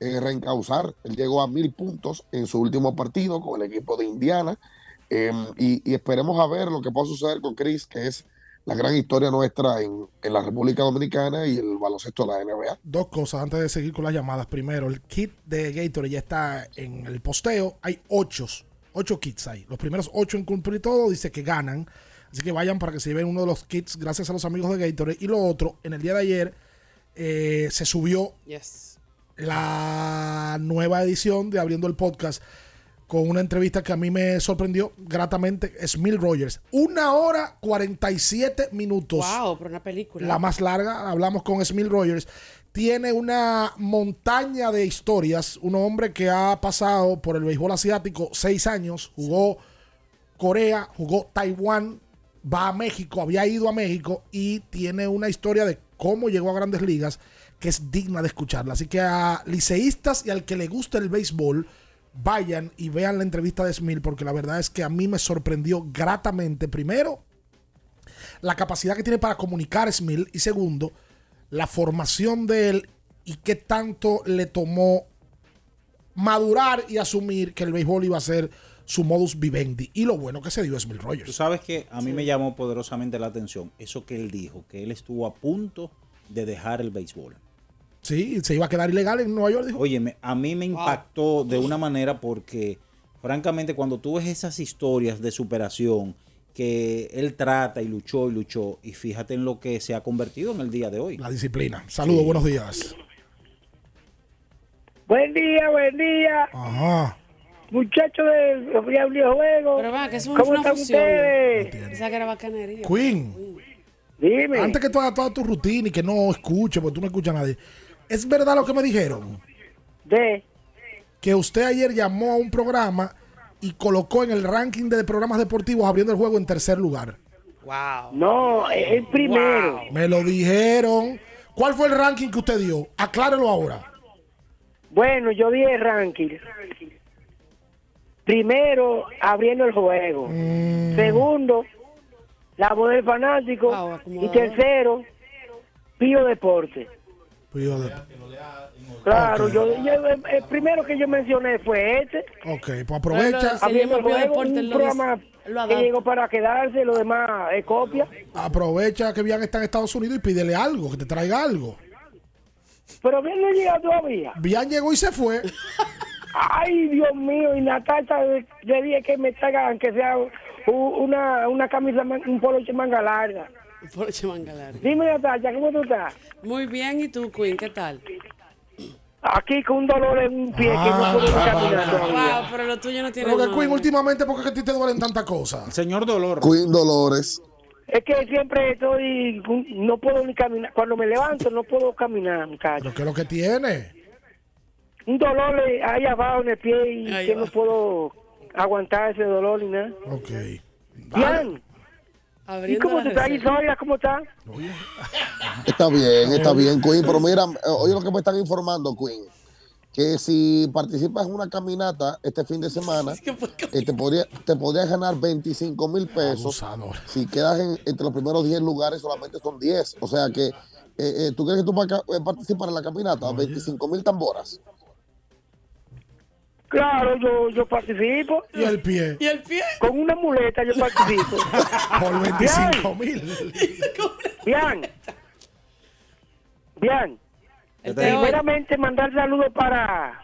eh, reencauzar. Él llegó a mil puntos en su último partido con el equipo de Indiana. eh, y, esperemos a ver lo que pueda suceder con Chris, que es la gran historia nuestra en, en la República Dominicana y el baloncesto de la NBA. Dos cosas antes de seguir con las llamadas. Primero, el kit de Gatorade ya está en el posteo. Hay ocho, ocho kits ahí. Los primeros ocho en cumplir todo dice que ganan. Así que vayan para que se lleven uno de los kits gracias a los amigos de Gatorade. Y lo otro, en el día de ayer eh, se subió Yes. la nueva edición de Abriendo el Podcast con una entrevista que a mí me sorprendió gratamente. Smil Rogers. Una hora 47 minutos. Wow, pero una película. La más larga. Hablamos con Smil Rogers. Tiene una montaña de historias. Un hombre que ha pasado por el béisbol asiático seis años. Jugó Corea, jugó Taiwán, va a México, había ido a México y tiene una historia de cómo llegó a grandes ligas que es digna de escucharla. Así que a liceístas y al que le gusta el béisbol, vayan y vean la entrevista de Smil porque la verdad es que a mí me sorprendió gratamente. Primero, la capacidad que tiene para comunicar Smil y segundo, la formación de él y qué tanto le tomó madurar y asumir que el béisbol iba a ser su modus vivendi. Y lo bueno que se dio es Tú Rogers. sabes que a mí me llamó poderosamente la atención eso que él dijo, que él estuvo a punto de dejar el béisbol. Sí, se iba a quedar ilegal en Nueva York, dijo. Oye, a mí me impactó de una manera porque, francamente, cuando tú ves esas historias de superación que él trata y luchó y luchó, y fíjate en lo que se ha convertido en el día de hoy. La disciplina. Saludos, buenos días. Buen día, buen día. Ajá. Muchachos de los videojuegos. Pero va, que es una, ¿Cómo una están fusión. ustedes? Esa que era bacanería. Queen. Dime. Antes que tú hagas toda tu rutina y que no escuche, porque tú no escuchas a nadie. ¿Es verdad lo que me dijeron? De. Que usted ayer llamó a un programa y colocó en el ranking de programas deportivos abriendo el juego en tercer lugar. Wow. No, es el primero. Me lo dijeron. ¿Cuál fue el ranking que usted dio? Aclárelo ahora. Bueno, yo di el ranking. Primero, abriendo el juego. Mm. Segundo, la voz del fanático. y tercero, Pío Deporte. Pío de- Claro, yo, yo- el primero que yo mencioné fue este. Ok, pues aprovecha. Abriendo el juego, Deporte, un lo programa que llegó para quedarse, lo demás es copia. Aprovecha que Bian está en Estados Unidos y pídele algo, que te traiga algo. Pero bien no llega todavía. Bian llegó y se fue. Ay, Dios mío, y Natacha le le dije que me traiga, aunque sea una, una camisa, un poloche manga larga. Poloche manga larga. Dime, Natacha, ¿cómo tú estás? Muy bien, ¿y tú, Queen? ¿Qué tal? Aquí con un dolor en un pie que Ah, no puedo ni ah, caminar ah, todavía. Wow, pero lo tuyo no tiene que nombre. Queen, últimamente, ¿por qué a ti te duelen tantas cosas? Señor Dolor. Queen Dolores. Es que siempre estoy, no puedo ni caminar. Cuando me levanto no puedo caminar, muchacho. ¿Pero qué es lo que tiene? Un dolor ahí abajo en el pie y Ahí que va. no puedo aguantar ese dolor ni nada. Ok. Bien. ¿Y cómo tú estás. Isoria? ¿Cómo estás? Está bien, está bien, Queen. Pero mira, oye lo que me están informando, Queen. Que si participas en una caminata este fin de semana, eh, te, podría, te podrías ganar 25 mil pesos. Si quedas en- entre los primeros 10 lugares, solamente son 10. O sea que, eh, eh, ¿tú crees que tú vas a ca- eh, participar en la caminata? 25 mil tamboras. Claro, yo, yo participo. ¿Y el pie? ¿Y el pie? Con una muleta yo participo. Por 25 mil. Bien. Bien. Este- Primeramente mandar saludos para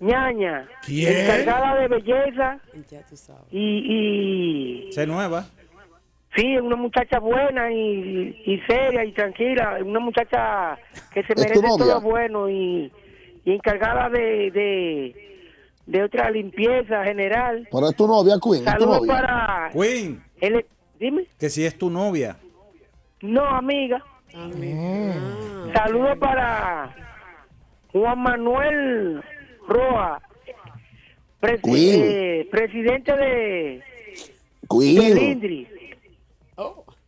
ñaña, ¿Quién? encargada de belleza Ya tú sabes. y, y Se nueva. sí, una muchacha buena y, y seria y tranquila, una muchacha que se ¿Es tu merece todo bueno y, y encargada de, de, de otra limpieza general. Pero es tu novia, Queen. Es tu Saludos novia. para Queen, el, dime, que si es tu novia. no amiga. Mm. Saludos para Juan Manuel Roa, presi- Queen. eh, presidente de Queen. INDRI.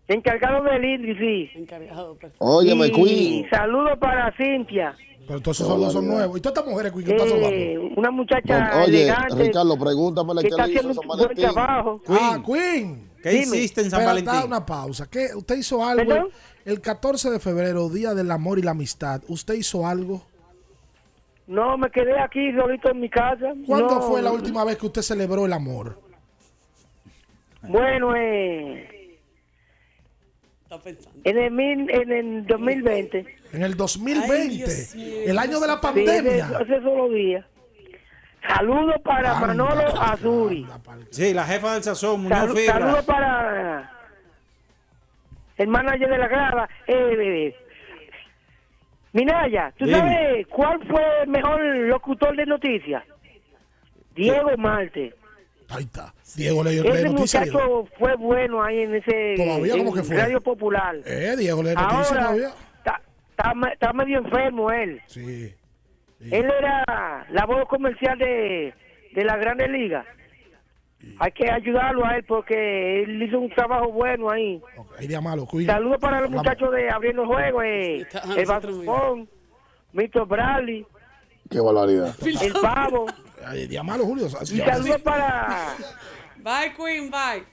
Encargado del sí. Encargado, pues. Óyeme, y Queen. saludos para Cintia, Pero todos esos saludos son nuevos. ¿Y todas estas mujeres, Queen, que eh, una muchacha No, oye, elegante Ricardo, pregúntamele que qué está le hizo San Valentín. trabajo. Ah, Queen. ¿Qué Dime. hiciste en San Espera, Valentín? una pausa. ¿Qué? ¿Usted hizo algo ¿Perdón? el 14 de febrero, Día del Amor y la Amistad? ¿Usted hizo algo? No, me quedé aquí solito en mi casa. ¿Cuándo No, fue la última vez que usted celebró el amor? Bueno, eh, Está pensando. en el, mil- en el 2020. En el Ay, 2020, Dios mío, el año de la Sí, pandemia. hace, hace solo días. Saludos para Anda, Manolo anda, Azuri. Sí, la jefa del sazón, Muñoz Fibra. Saludos para el manager de la grada. Eh, eh, Minaya, ¿tú Dime. sabes cuál fue el mejor locutor de noticias? Diego Marte. Ahí está. Diego le dio Ese lee noticias. muchacho fue bueno ahí en ese ¿Todavía? en ¿Cómo que fue? Radio Popular. Eh, Diego lee noticias Ahora todavía. está, está me- está medio enfermo él. Sí. Él era la voz comercial de, de la Grande Liga. Hay que ayudarlo a él porque él hizo un trabajo bueno ahí. Malo, Queen. Saludos para los muchachos de Abriendo el Juego, eh, el Batufón, Mito Bradley, Qué barbaridad. el Pavo. Día malo, Julio. Y saludos para Bye, Queen, bye.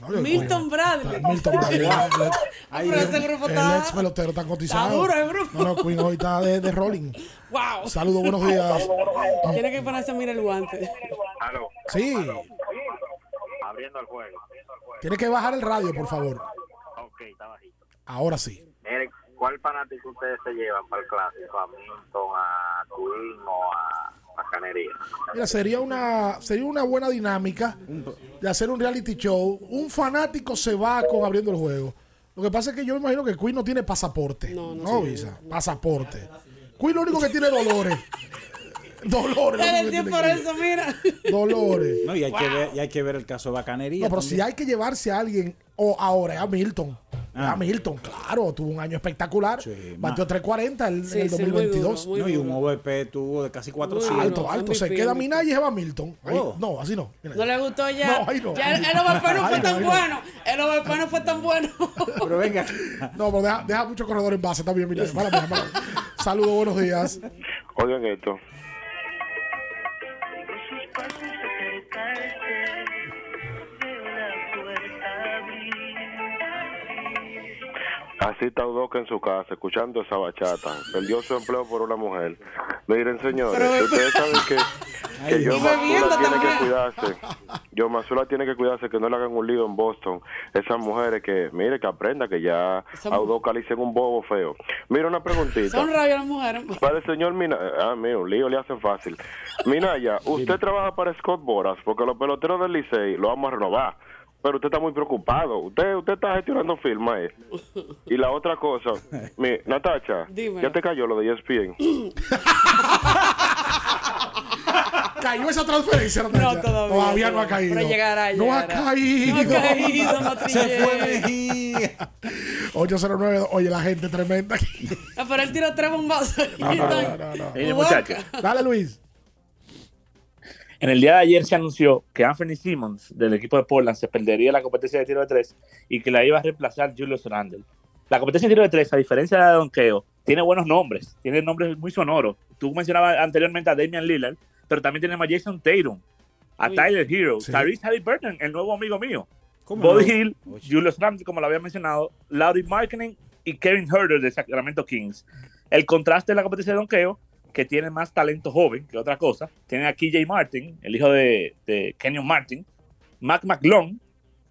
No, Milton Bradley. Milton Bradley. Ay, pero ese grupo el está- ex pelotero está cotizado. está duro el grupo. No, no, Queen hoy está de, de rolling. Wow. Saludos, buenos días. Tiene que ponerse a mirar el guante. Sí, Abriendo el juego. tiene que bajar el radio, por favor. Ok, está bajito. Ahora sí. Miren, ¿cuál fanático ustedes se llevan para el clásico? ¿A Milton, a Queen o a, Mira, sería una, sería una buena dinámica de hacer un reality show. Un fanático se va con abriendo el juego. Lo que pasa es que yo imagino que Queen no tiene pasaporte. No, visa. Pasaporte. Queen lo único que tiene es dolores. Dolores. por eso, mira. Dolores. No, y hay, que ver, y hay que ver el caso de bacanería. No, pero también. si hay que llevarse a alguien, o ahora es a Milton. Ah. A Milton, claro, tuvo un año espectacular. Batió 340 en, Sí, en el sí, muy 2022. No, y un OVP tuvo de casi 400. alto, alto. Se queda Minaya y se va Milton. Ahí- Oh. No, así no. Mira. No le gustó ya. No, ahí no. Ya el, el OVP no fue tan bueno. El OVP no fue tan bueno. Pero venga. No, pero deja, deja mucho corredor en base también, Minaya. Saludos, buenos días. Oigan esto. Así está Udoca en su casa, escuchando esa bachata. Perdió su empleo por una mujer. Miren, señores, Pero- ustedes saben que, que Ay, yo bebiendo tiene que cuidarse. Yo Mazula tiene que cuidarse que no le hagan un lío en Boston. Esas mujeres que, mire, que aprenda que ya Esa a Udoca le hicieron un bobo feo. Mira una preguntita. Son rabias las mujeres. Para el señor Minaya, ah, mira, un lío le hacen fácil. Minaya, usted trabaja para Scott Boras porque los peloteros del Licey lo vamos a renovar. Pero usted está muy preocupado. Usted usted está gestionando firma ahí. Y la otra cosa, mi, Natacha, Dímelo. ya te cayó lo de ESPN. Cayó esa transferencia, Natacha? No, todavía, no ha caído. pero llegará, No ha caído. No ha caído. Se fue Mejía. 809. Oye, la gente tremenda aquí. No, pero él tiró tres bombazos. No, no, no, no. Dale, Luis. En el día de ayer se anunció que Anthony Simmons del equipo de Portland se perdería la competencia de tiro de tres y que la iba a reemplazar Julius Randle. La competencia de tiro de tres, a diferencia de la de donkeo, tiene buenos nombres, tiene nombres muy sonoros. Tú mencionabas anteriormente a Damian Lillard, pero también tenemos a Jason Tatum, a Uy. Tyler Hero, Sí. Tyrese Halliburton, el nuevo amigo mío, ¿Cómo Bobby no? Hill, Julius Randle, como lo había mencionado, Laurie Marketing y Kevin Herter de Sacramento Kings. El contraste de la competencia de donkeo que tiene más talento joven que otra cosa. Tienen a KJ Martin, el hijo de, de Kenyon Martin, Mac McClung,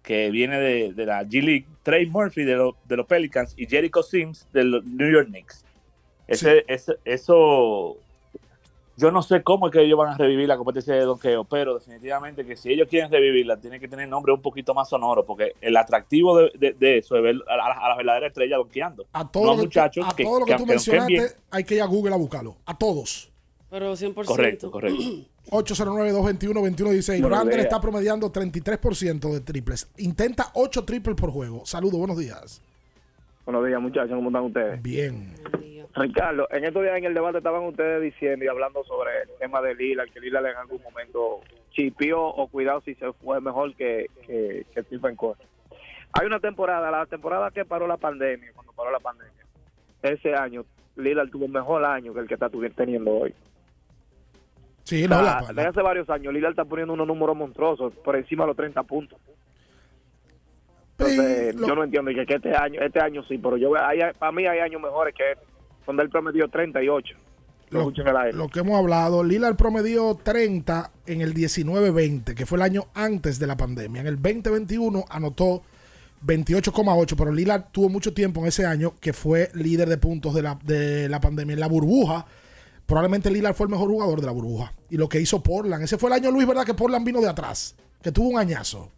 que viene de, de la G League, Trey Murphy de, lo- de los Pelicans y Jericho Sims de los New York Knicks. Ese, ese- eso, yo no sé cómo es que ellos van a revivir la competencia de donqueo, pero definitivamente que si ellos quieren revivirla, tienen que tener nombre un poquito más sonoro, porque el atractivo de, de- de eso es ver a la, a la verdadera estrella donkeando. A todo no lo que, tú- muchachos a que, todo lo que que tú mencionaste, hay que ir a Google a buscarlo. A todos. Pero 100%. Correcto, correcto. 809-221-2116. Buenos Randall días. está promediando 33% de triples. Intenta 8 triples por juego. Saludos, buenos días. Buenos días, muchachos, ¿cómo están ustedes? Bien. Ricardo, en estos días en el debate estaban ustedes diciendo y hablando sobre el tema de Lila, que Lila en algún momento chipió o cuidado si se fue mejor que, que, que Stephen Curry. Hay una temporada, la temporada que paró la pandemia, cuando paró la pandemia, ese año Lillard tuvo un mejor año que el que está teniendo hoy. Sí, no, la- la- desde hace varios años Lillard está poniendo unos números monstruosos, por encima de los 30 puntos. Entonces, yo no entiendo que, que este año, este año sí, pero yo hay, para mí hay años mejores que este, donde él promedió 38. Lo lo, lo que hemos hablado, Lillard promedió 30 en el 19-20, que fue el año antes de la pandemia. En el 2021 anotó 28,8, pero Lillard tuvo mucho tiempo en ese año que fue líder de puntos de la, de la pandemia. En la burbuja, probablemente Lillard fue el mejor jugador de la burbuja. Y lo que hizo Portland, ese fue el año, Luis, ¿verdad? Que Portland vino de atrás, que tuvo un añazo.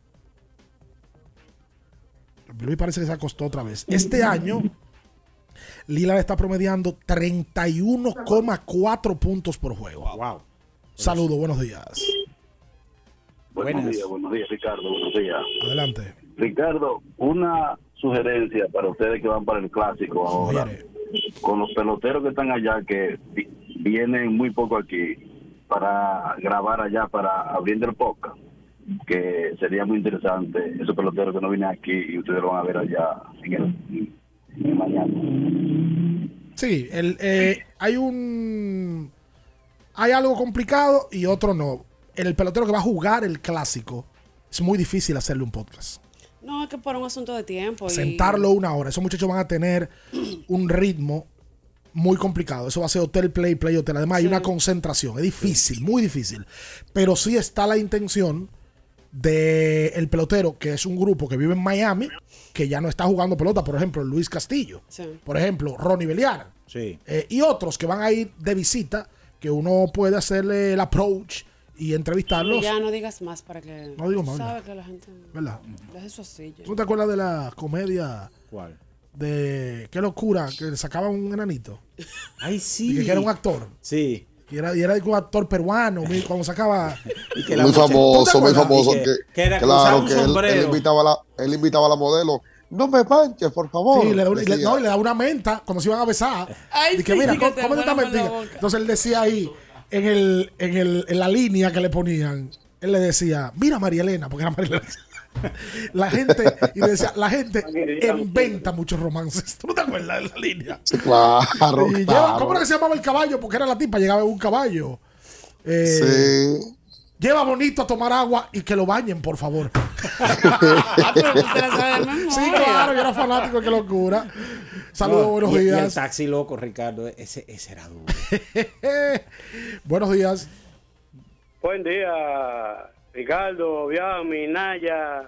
Luis parece que se acostó otra vez. Este año, Lillard está promediando 31,4 puntos por juego. Wow. Saludos, buenos días. Buenos Buenas. días, buenos días, Ricardo. Buenos días. Adelante. Ricardo, una sugerencia para ustedes que van para el clásico ahora. Con los peloteros que están allá, que vi- vienen muy poco aquí, para grabar allá, para abriendo el podcast, que sería muy interesante. Esos peloteros que no vienen aquí y ustedes lo van a ver allá en el. Sí, el, eh, hay un. Hay algo complicado y otro no. El pelotero que va a jugar el clásico es muy difícil hacerle un podcast. No, es que por un asunto de tiempo. y- Sentarlo una hora. Esos muchachos van a tener un ritmo muy complicado. Eso va a ser hotel, play, play, hotel. Además, hay una concentración. Es difícil, muy difícil. Pero sí está la intención de el pelotero, que es un grupo que vive en Miami, que ya no está jugando pelota. Por ejemplo, Luis Castillo. Sí. Por ejemplo, Ronnie Beliar. Sí. Eh, y otros que van a ir de visita, que uno puede hacerle el approach y entrevistarlos. Y ya no digas más para que. No digo más, Sabe no. que la gente. ¿Verdad? Eso así. ¿Tú te acuerdas de la comedia ¿Cuál? de qué locura que le sacaban un enanito? Ay, sí. Y que era un actor. Sí. Y era, y era un actor peruano, cuando sacaba. que muy famoso, muy famoso. Que, que- que era- claro, que él, él invitaba a la, él invitaba a la modelo. No me manches, por favor. Sí, le le- no, y le da una menta cuando se iban a besar. Ay, y que sí, mira, que có- te esta mentira. Entonces él decía ahí, en, el, en, el, en la línea que le ponían, él le decía, mira María Elena, porque era María Elena. La gente, y decía, la gente inventa muchos romances. ¿Tú no te acuerdas de la línea? Sí, claro, Y lleva- claro. ¿Cómo era que se llamaba el caballo? Porque era la tipa, llegaba en un caballo. Eh, Sí. Lleva bonito a tomar agua y que lo bañen, por favor. sí, claro, yo era fanático, qué locura. Saludos, No, buenos y- y el días. taxi loco, Ricardo, ese, ese era duro. buenos días. Buen día, Ricardo, Viami, Naya,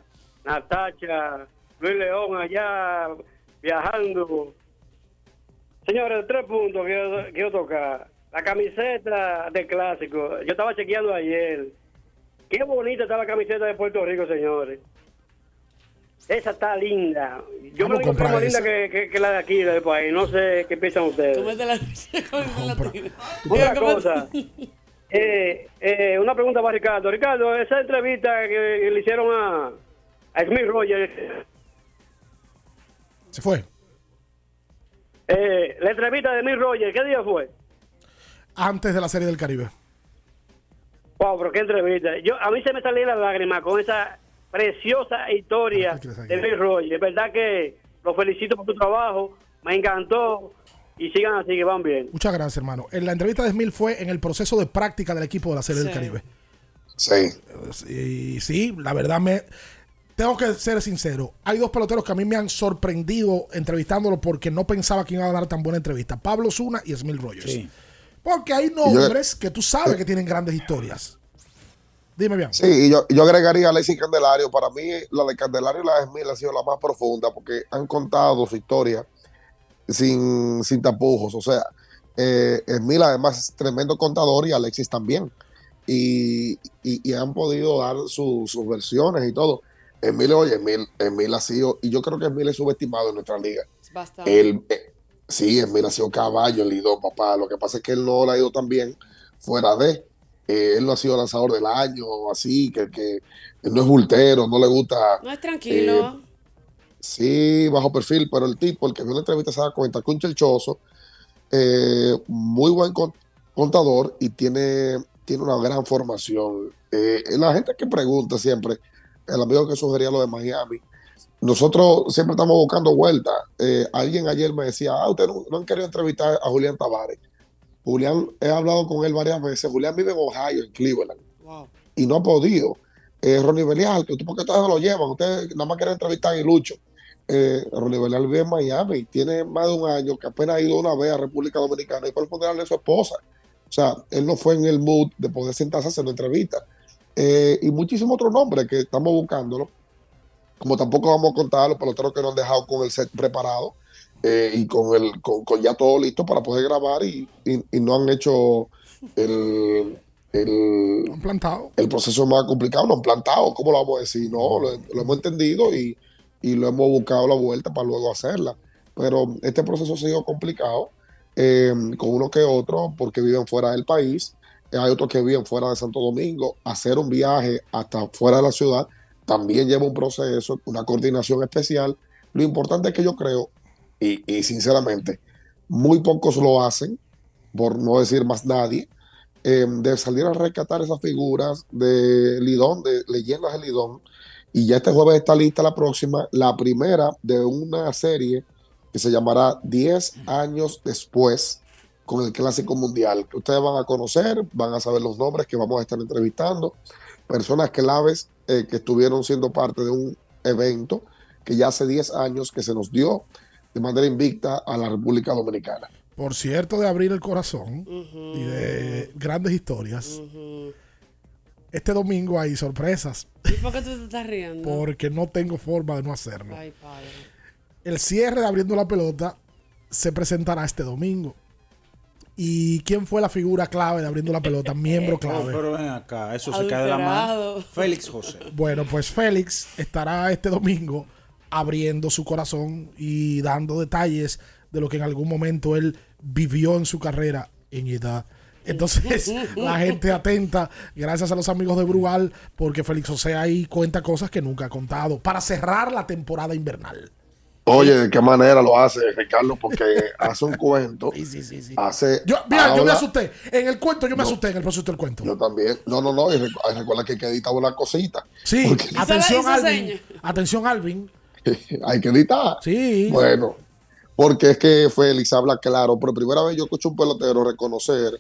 Natacha, Luis León allá viajando. Señores, tres puntos que quiero, tocar. La camiseta de clásico. Yo estaba chequeando ayer. Qué bonita está la camiseta de Puerto Rico, señores. Esa está linda. Yo me a digo que es comprar más linda que, que- que la de aquí, del país. No sé qué piensan ustedes. ¿Cómo es de la cómo es de la? Otra ¿Cómo- cosa. Eh, eh, una pregunta para Ricardo. Ricardo, esa entrevista que le hicieron a, a Smith Rogers, Se fue. eh, la entrevista de Smith Rogers, ¿qué día fue? Antes de la Serie del Caribe. Wow, pero qué entrevista. Yo, a mí se me salían las lágrimas con esa preciosa historia de Smith Rogers. Es verdad que los felicito por tu trabajo, me encantó y sigan así que van bien. Muchas gracias, hermano. En la entrevista de Smith fue en el proceso de práctica del equipo de la Serie del. Caribe. Sí. Y sí, la verdad me. Tengo que ser sincero. Hay dos peloteros que a mí me han sorprendido entrevistándolo porque no pensaba que iban a dar tan buena entrevista. Pablo Zuna y Smil Rogers. Sí. Porque hay nombres que tú sabes que tienen grandes historias. Dime bien. Sí, y yo, yo agregaría a Alexis Candelario. Para mí, la de Candelario y la de Smith ha sido la más profunda porque han contado su historia sin, sin tapujos. O sea, eh, Smith además es tremendo contador y Alexis también. Y, y- y han podido dar su- sus versiones y todo. Emil, oye, Emil, Emil ha sido, y yo creo que Emil es subestimado en nuestra liga. Bastante. Él, eh, sí, Emil ha sido caballo en Lidón, papá. Lo que pasa es que él no le ha ido tan bien fuera de. eh, él no ha sido lanzador del año, así, que, que él no es bultero, no le gusta. No es tranquilo. Sí, bajo perfil, pero el tipo, el que vio la entrevista se da cuenta, que un chelchoso, eh, muy buen con- contador y tiene, tiene una gran formación. Eh, la gente que pregunta siempre, el amigo que sugería lo de Miami, nosotros siempre estamos buscando vueltas. Eh, alguien ayer me decía, ah, usted no, no han querido entrevistar a Julián Tavares. Julián, he hablado con él varias veces. Julián vive en Ohio, en Cleveland, y no ha podido. Eh, Ronnie Belial, que ¿por qué ustedes no lo llevan? Ustedes nada más quieren entrevistar a Lucho. Eh, Ronnie Belial vive en Miami, tiene más de un año que apenas ha ido una vez a República Dominicana y por el funeral de su esposa. O sea, él no fue en el mood de poder sentarse a hacer una entrevista. Eh, y muchísimos otros nombres que estamos buscándolo. Como tampoco vamos a contar los peloteros que nos han dejado con el set preparado eh, y con, el, con, con ya todo listo para poder grabar y, y- y no han hecho el, el, plantado. el proceso más complicado, no han plantado, ¿cómo lo vamos a decir? No, lo, lo hemos entendido y, y lo hemos buscado la vuelta para luego hacerla. Pero este proceso ha sido complicado eh, con uno que otro porque viven fuera del país. Hay otros que viven fuera de Santo Domingo. Hacer un viaje hasta fuera de la ciudad también lleva un proceso, una coordinación especial. Lo importante es que yo creo, y, y sinceramente, muy pocos lo hacen, por no decir más nadie, eh, de salir a rescatar esas figuras de Lidón, de leyendas de Lidón. Y ya este jueves está lista la próxima, la primera de una serie que se llamará 10 años después con el Clásico Mundial, que ustedes van a conocer, van a saber los nombres que vamos a estar entrevistando, personas claves eh, que estuvieron siendo parte de un evento que ya hace 10 años que se nos dio de manera invicta a la República Dominicana. Por cierto, de abrir el corazón y de grandes historias. Este domingo hay sorpresas ¿Y por qué tú te estás riendo? porque no tengo forma de no hacerlo. Ay, padre. El cierre de abriendo la pelota se presentará este domingo. ¿Y quién fue la figura clave de abriendo la pelota? Miembro clave. pero ven acá, eso se cae de la mano. Félix José. Bueno, pues Félix estará este domingo abriendo su corazón y dando detalles de lo que en algún momento él vivió en su carrera en edad. Entonces, la gente atenta, gracias a los amigos de Brugal, porque Félix José ahí cuenta cosas que nunca ha contado para cerrar la temporada invernal. Oye, ¿de qué manera lo hace Ricardo? Porque hace un cuento. Hace, Yo, mira, yo me asusté. En el cuento yo me No. asusté, en el proceso del cuento. Yo también. No, no, no. Y recuerda que hay que editar una cosita. Sí, Porque atención Alvin. Atención Alvin. hay que editar. Sí. Bueno, porque es que Félix habla claro. Por primera vez yo escucho un pelotero reconocer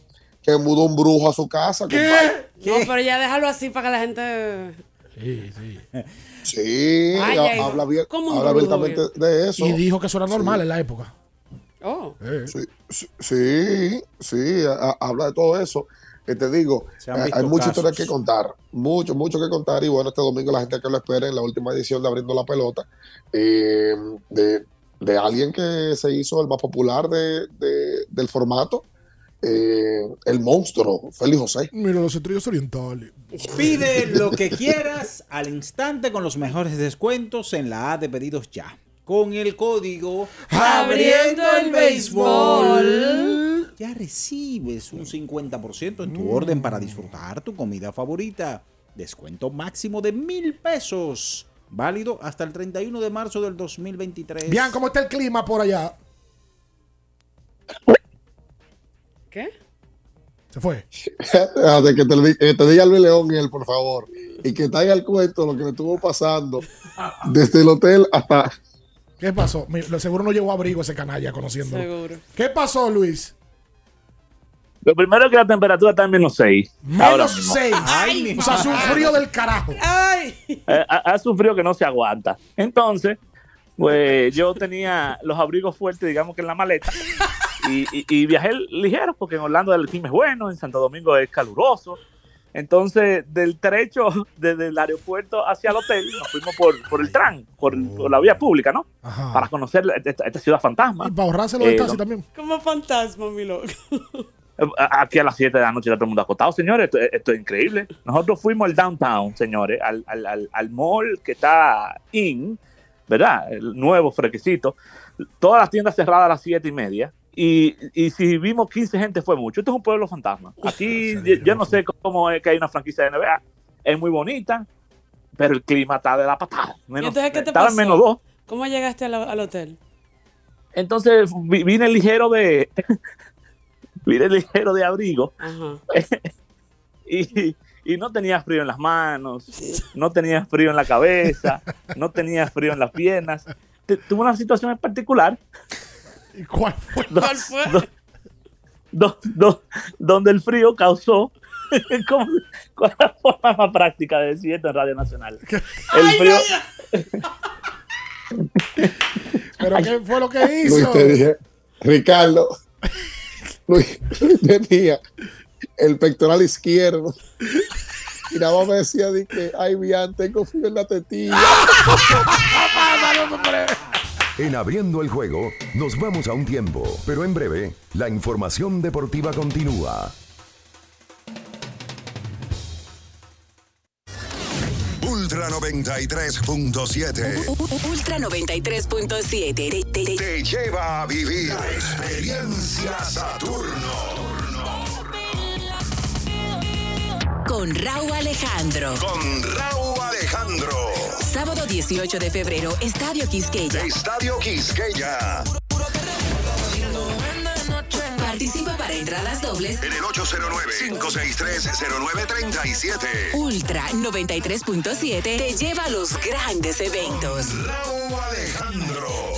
que mudó un brujo a su casa. compadre. No, pero ya déjalo así para que la gente. Sí, sí. Sí, Ay, ha- ay, habla, bien, ¿cómo un habla abiertamente de eso. Y dijo que eso era normal en la época. Oh. Sí, sí, sí, sí, ha- ha- habla de todo eso. Que te digo, han hay, hay muchas historias que contar, mucho, mucho que contar. Y bueno, este domingo la gente que lo espera en la última edición de Abriendo la Pelota, eh, de, de alguien que se hizo el más popular de, de- del formato, eh, el monstruo, Félix José. Mira, los estrellas orientales. Pide lo que quieras al instante con los mejores descuentos en la A de pedidos ya. Con el código Abriendo el béisbol. ya recibes un 50% en tu orden para disfrutar tu comida favorita. Descuento máximo de mil pesos. Válido hasta el 31 de marzo del 2023. Bien, ¿cómo está el clima por allá? ¿Qué? Se fue. de que te, que te diga Luis León él, por favor. Y que traiga el cuento de lo que me estuvo pasando desde el hotel hasta. ¿Qué pasó? Seguro no llevó abrigo ese canalla conociéndolo. Seguro. ¿Qué pasó, Luis? Lo primero es que la temperatura está en menos 6. Ahora Menos mismo. 6. Ay, mi o sea, hace un frío del carajo. ¡Ay! Eh, ha- hace un frío que no se aguanta. Entonces, pues yo tenía los abrigos fuertes, digamos que en la maleta. Y, y- y viajé ligero porque en Orlando el clima es bueno, en Santo Domingo es caluroso. Entonces, del trecho desde el aeropuerto hacia el hotel, nos fuimos por, por el tran, por, por la vía pública, ¿no? Ajá. Para conocer esta, esta ciudad fantasma. Y para ahorrárselo del Eh, también. Como fantasma, mi loco. Aquí a las 7 de la noche está todo el mundo acostado, señores. Esto, esto es increíble. Nosotros fuimos al downtown, señores, al, al, al, al mall que está in, ¿verdad? El nuevo fresquecito. Todas las tiendas cerradas a las 7 y media. Y, y si vimos 15 gente fue mucho. Esto es un pueblo fantasma. Aquí yo, yo no sé cómo es que hay una franquicia de NBA. Es muy bonita, pero el clima está de la patada. ¿Y Menos, entonces qué te pasó? menos dos. ¿Cómo llegaste al, al hotel? Entonces vi- vine ligero de vine ligero de abrigo Ajá. y, y no tenía frío en las manos, no tenía frío en la cabeza, no tenía frío en las piernas. Tuve una situación en particular. ¿Y cuál fue? ¿Cuál fue? do- do- donde el frío causó. ¿Cómo- ¿Cuál es la forma más práctica de decir esto en Radio Nacional? El frío. ¿Pero qué fue lo que Luis, hizo? te dije, Ricardo, Luis, Luis tenía el pectoral izquierdo. Y nada más me decía de que, ay, bien, tengo frío en la tetilla. En abriendo el juego, nos vamos a un tiempo, pero en breve, la información deportiva continúa. Ultra 93.7 Ultra 93.7 te, te- te- te lleva a vivir la experiencia Saturno. con Raúl Alejandro. Con Raúl Alejandro. Sábado 18 de febrero, Estadio Quisqueya. Estadio Quisqueya. Participa para entradas dobles. En el 809-563-0937. Ultra 93.7 te lleva a los grandes eventos. Raúl Alejandro.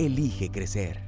Elige crecer.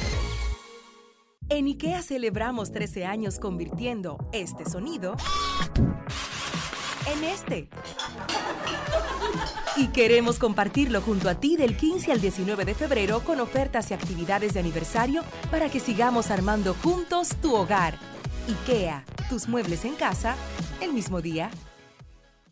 En IKEA celebramos 13 años convirtiendo este sonido en este. Y queremos compartirlo junto a ti del 15 al 19 de febrero con ofertas y actividades de aniversario para que sigamos armando juntos tu hogar. IKEA, tus muebles en casa, el mismo día.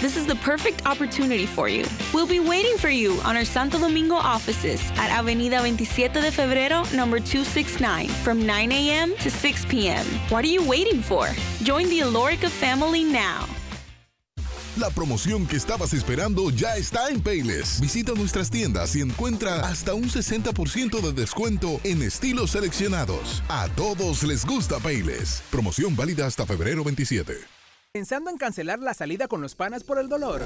This is the perfect opportunity for you. We'll be waiting for you on our Santo Domingo offices at Avenida 27 de Febrero, number 269, from 9 a.m. to 6 p.m. What are you waiting for? Join the Alorica family now. La promoción que estabas esperando ya está en Payless. Visita nuestras tiendas y encuentra hasta un 60% de descuento en estilos seleccionados. A todos les gusta Payless. Promoción válida hasta febrero 27. ¿Pensando en cancelar la salida con los panas por el dolor?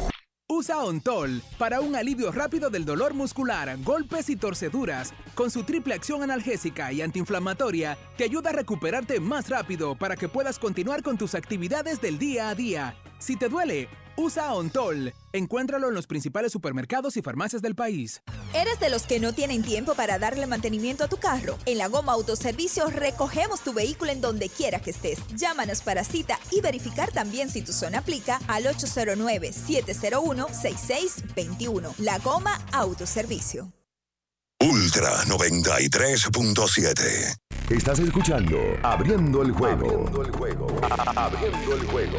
Usa Ontol para un alivio rápido del dolor muscular, golpes y torceduras. Con su triple acción analgésica y antiinflamatoria, te ayuda a recuperarte más rápido para que puedas continuar con tus actividades del día a día. Si te duele, usa Ontol. Encuéntralo en los principales supermercados y farmacias del país. ¿Eres de los que no tienen tiempo para darle mantenimiento a tu carro? En la Goma Autoservicio recogemos tu vehículo en donde quiera que estés. Llámanos para cita y verificar también si tu zona aplica al 809-701-6621. La Goma Autoservicio. Ultra 93.7. Estás escuchando Abriendo el juego. Abriendo el juego. Abriendo el juego.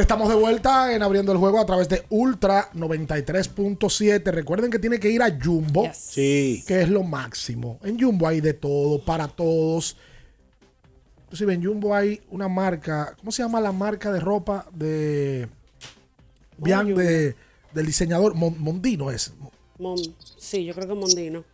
Estamos de vuelta en abriendo el juego a través de Ultra 93.7. Recuerden que tiene que ir a Jumbo, Sí. que es lo máximo. En Jumbo hay de todo, para todos. Inclusive en Jumbo hay una marca, ¿cómo se llama la marca de ropa de Bian de, del diseñador Mon- Mondino es? Mon- sí, yo creo que Mondino.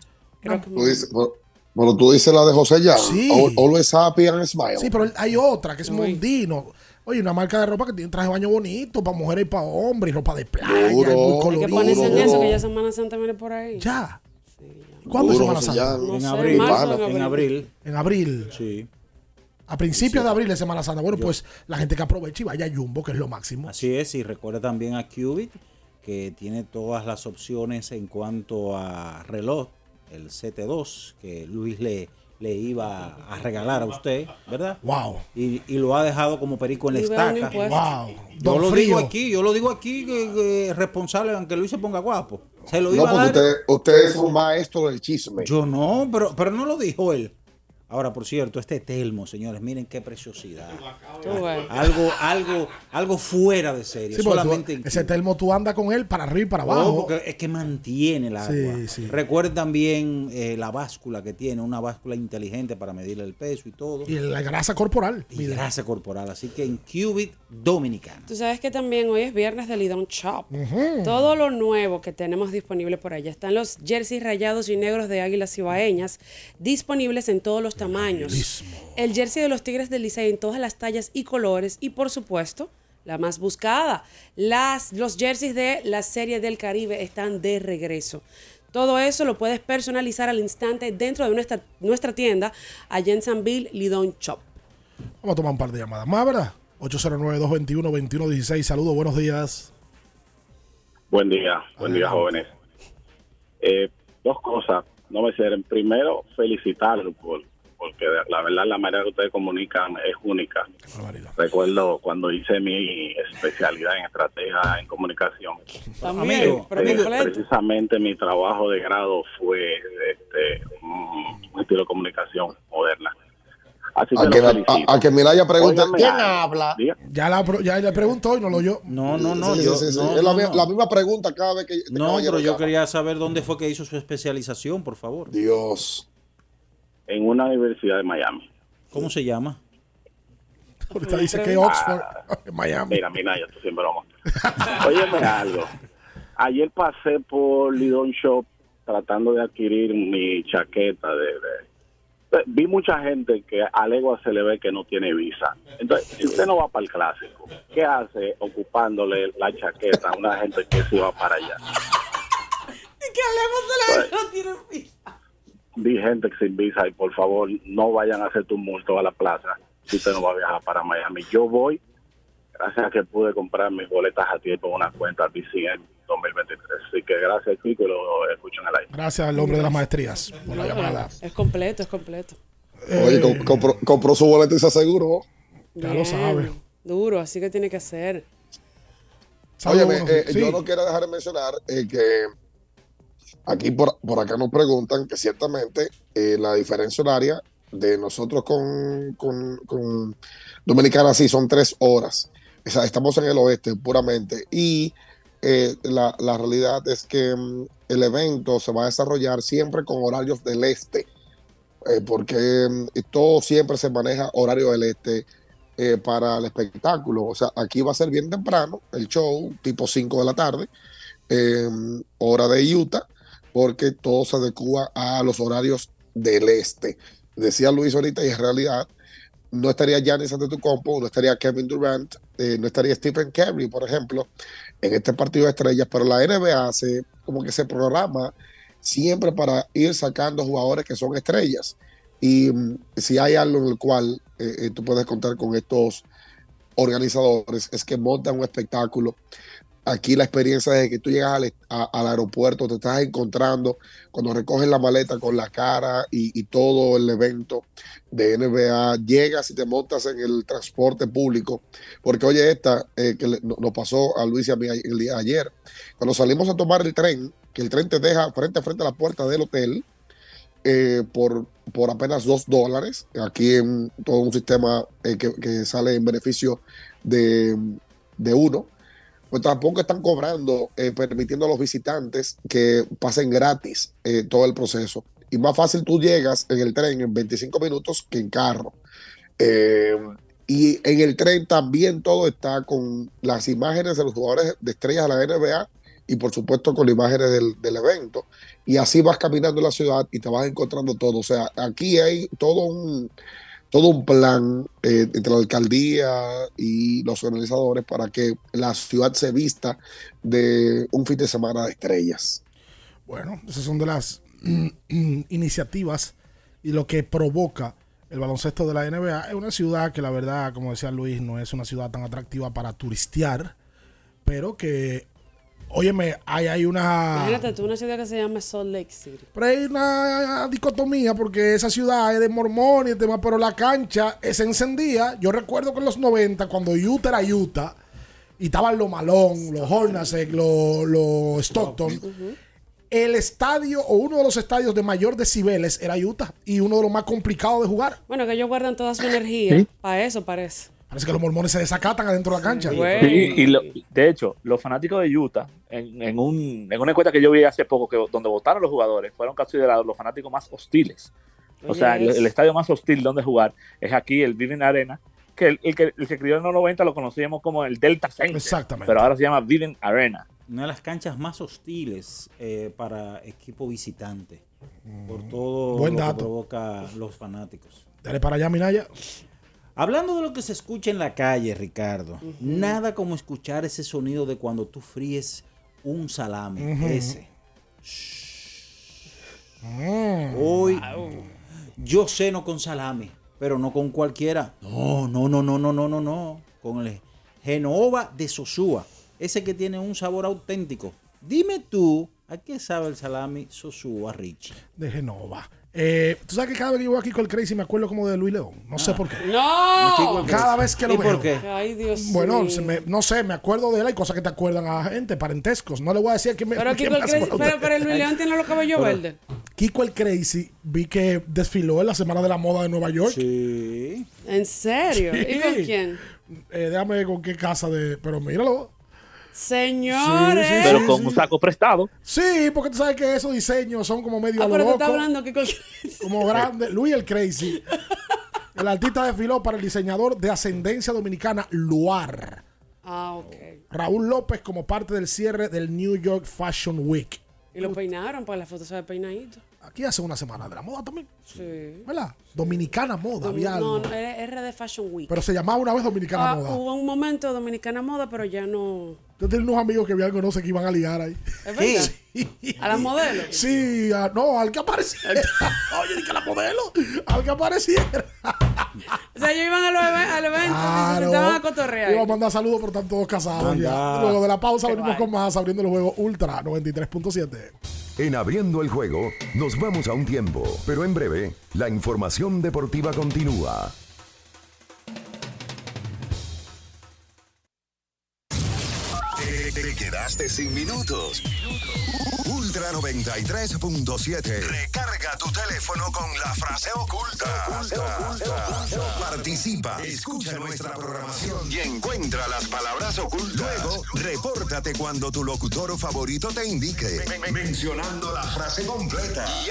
Creo que dices- bueno, bueno, tú dices la de José Jan. Sí. Al- Always happy and smile. Sí, pero hay otra que es Uy. Mondino. Oye, una marca de ropa que tiene traje de baño bonito para mujeres y para hombres, y ropa de playa, Duro. muy Hay que colorido. ponerse en eso, que ya Semana Santa viene por ahí. Ya. ¿Cuándo es Duro, Semana Santa? No en sé, abril. marzo, en abril. En abril. Sí. A principios de abril es Semana Santa. Bueno, pues la gente que aproveche y vaya a Jumbo, que es lo máximo. Así es, y recuerda también a Qubit, que tiene todas las opciones en cuanto a reloj, el CT2, que Luis le, le iba a regalar a usted, ¿verdad? Wow. Y, y lo ha dejado como perico en la estaca. Wow. Yo lo Frío. digo aquí, yo lo digo aquí, que, que responsable, aunque Luis se ponga guapo. Se lo No, iba a porque dar. usted, usted es un maestro del chisme. Yo no, pero, pero no lo dijo él. Ahora, por cierto, este telmo, señores, miren qué preciosidad. Algo, algo, algo fuera de serie. Sí, tú- ese termo tú andas con él para arriba y para No, abajo. porque es que mantiene el agua. Sí, sí. Recuerden también eh, la báscula que tiene, una báscula inteligente para medir el peso y todo. Y la grasa corporal. Y mira. grasa corporal. Así que en Qubit Dominicana. Tú sabes que también hoy es viernes de Lidón Shop. Todo lo nuevo que tenemos disponible por allá. Están los jerseys rayados y negros de águilas cibaeñas disponibles en todos los tamaños. El jersey de los Tigres del Licey en todas las tallas y colores. Y por supuesto, la más buscada. Las, los jerseys de la Serie del Caribe están de regreso. Todo eso lo puedes personalizar al instante dentro de nuestra, nuestra tienda allá en Sanville, Lidón Shop. Vamos a tomar un par de llamadas más, ¿verdad? 809-221-2116. Saludos, buenos días. Buen día, buen día, jóvenes. Eh, dos cosas, no me cierren. Primero, felicitarlos por, porque la verdad la manera que ustedes comunican es única. Recuerdo cuando hice mi especialidad en estrategia en comunicación. También, Este, precisamente mi trabajo de grado fue este, un estilo de comunicación moderna. Así que A que, a, a que pregunte, Óigame ¿quién habla? Ya, la, ya le preguntó y no lo oyó. No, no, no. Sí, yo, sí, sí, sí. no, es la, no, la misma pregunta cada vez que No, pero yo llama. quería saber dónde fue que hizo su especialización, por favor. Dios. En una universidad de Miami. ¿Cómo se llama? Ahorita dice que Oxford, en Miami. Mira, mira, ya tú siempre vamos. Óyeme algo. Ayer pasé por Lidon Shop tratando de adquirir mi chaqueta de, de- de- vi mucha gente que a legua se le ve que no tiene visa. Entonces, si usted no va para el clásico, ¿qué hace ocupándole la chaqueta a una gente que se va para allá? Y que hablemos de la no tiene visa. Vi gente que sin visa y por favor no vayan a hacer tumulto a la plaza si usted no va a viajar para Miami. Yo voy gracias a que pude comprar mis boletas a tiempo en una cuenta BCN 2023. Así que gracias, Chico, y lo escucho en el aire. Gracias al hombre de las maestrías por la llamada. Es completo, es completo. Oye, co- compró, compró su boleto y se aseguró. Bien, Duro, así que tiene que ser. Óyeme, Saludos, eh, sí. yo no quiero dejar de mencionar eh, que aquí por, por acá nos preguntan que ciertamente eh, la diferencia horaria de nosotros con, con, con Dominicana sí son tres horas. O sea, estamos en el oeste puramente y eh, la, la realidad es que mm, el evento se va a desarrollar siempre con horarios del este, eh, porque mm, todo siempre se maneja horario del este para el espectáculo. O sea, aquí va a ser bien temprano el show, tipo 5 de la tarde, hora de Utah, porque todo se adecua a los horarios del este. Decía Luis ahorita, y en realidad no estaría Giannis Antetokounmpo, no estaría Kevin Durant, eh, no estaría Stephen Curry, por ejemplo, en este partido de estrellas, pero la NBA se, como que se programa siempre para ir sacando jugadores que son estrellas. Y mm, si hay algo en el cual eh, eh, tú puedes contar con estos organizadores, es que montan un espectáculo. Aquí la experiencia es que tú llegas al, aeropuerto, te estás encontrando cuando recoges la maleta con la cara y, todo el evento de NBA, llegas y te montas en el transporte público. Porque oye, esta eh, que nos pasó a Luis y a mí el día ayer, cuando salimos a tomar el tren, que el tren te deja frente a frente a la puerta del hotel, eh, por, por apenas dos dólares. Aquí en todo un sistema eh, que, que sale en beneficio de, de uno. Pues tampoco están cobrando, eh, permitiendo a los visitantes que pasen gratis eh, todo el proceso. Y más fácil tú llegas en el tren en 25 minutos que en carro. Eh, y en el tren también todo está con las imágenes de los jugadores de estrellas de la NBA y por supuesto con imágenes del, del evento. Y así vas caminando en la ciudad y te vas encontrando todo. O sea, aquí hay todo un, todo un plan eh, entre la alcaldía y los organizadores para que la ciudad se vista de un fin de semana de estrellas. Bueno, esas son de las mm, iniciativas y lo que provoca el baloncesto de la NBA. Es una ciudad que la verdad, como decía Luis, no es una ciudad tan atractiva para turistear, pero que, óyeme, hay, hay una... Imagínate tú, una ciudad que se llama Salt Lake City. Pero hay una dicotomía porque esa ciudad es de mormón y el tema, pero la cancha se encendía. Yo recuerdo que en los 90, cuando Utah era Utah, y estaban los Malone, los Hornacek, los, los Stockton, el estadio o uno de los estadios de mayor decibeles era Utah y uno de los más complicados de jugar. Bueno, que ellos guardan toda su energía. Sí. Para eso parece. Parece que los mormones se desacatan adentro de la cancha. Sí, y lo- de hecho, los fanáticos de Utah, en, en un, en una encuesta que yo vi hace poco, que donde votaron los jugadores, fueron considerados los fanáticos más hostiles. O sea, el, estadio más hostil donde jugar es aquí, el Vivint Arena, que el, el que el que crió en los 90 lo conocíamos como el Delta Center. Exactamente. Pero ahora se llama Vivint Arena. Una de las canchas más hostiles eh, para equipo visitante. Por todo Buen lo que provoca los fanáticos. Dale para allá, Minaya. Hablando de lo que se escucha en la calle, Ricardo, nada como escuchar ese sonido de cuando tú fríes un salame. Ese. Mm. Hoy yo ceno con salame, pero no con cualquiera. No, no, no, no, no, no, no, no. Con el Genova de Sosúa. Ese que tiene un sabor auténtico. Dime tú, ¿a qué sabe el salami Sosúa, Richie? De Genova. Eh, Tú sabes que cada vez que yo voy aquí con el Crazy me acuerdo como de Luis León. No sé por qué. ¡No! Cada vez que lo ¿Y veo. por qué? Ay, Dios Bueno, mío. se me- no sé, me acuerdo de él. Hay cosas que te acuerdan a gente, parentescos. No le voy a decir que me. Pero, Kiko el Crazy- pero, pero el Luis León tiene los cabellos verdes. Kiko el Crazy, vi que desfiló en la Semana de la Moda de Nueva York. Sí. ¿En serio? ¿Y con quién? Eh, déjame ver con qué casa de. Pero míralo. Señores. Sí, sí, Pero sí, con sí. un saco prestado. Sí, porque tú sabes que esos diseños son como medio Ah, pero te loco, está hablando Kiko el Crazy. como grande. Luis el Crazy. El artista desfiló para el diseñador de ascendencia dominicana Luar. Ah, ok. Raúl López como parte del cierre del New York Fashion Week. Y lo peinaron para la foto se ve peinadito. Aquí hace una semana de la moda también. Sí. ¿Verdad? Dominicana Moda, había No, algo. no, RD Fashion Week. Pero se llamaba una vez Dominicana Ah, Moda. hubo un momento Dominicana Moda, pero ya no. Yo tenía unos amigos que habían conocido que iban a ligar ahí. ¿Es verdad? ¿A las modelos? Sí, a- no, al que apareciera. Oye, que la modelo. Al que apareciera. O sea, ellos iban a los, y se sentaban a cotorrear. Iba a mandar saludos, pero están todos casados ya. Luego de la pausa Qué venimos con más abriendo el juego Ultra 93.7. En Abriendo el Juego nos vamos a un tiempo, pero en breve la información deportiva continúa. Te quedaste sin minutos. Ultra 93.7. Recarga tu teléfono con la frase oculta. Participa, escucha nuestra programación y encuentra las palabras ocultas. Luego, repórtate cuando tu locutor favorito te indique, mencionando la frase completa. Y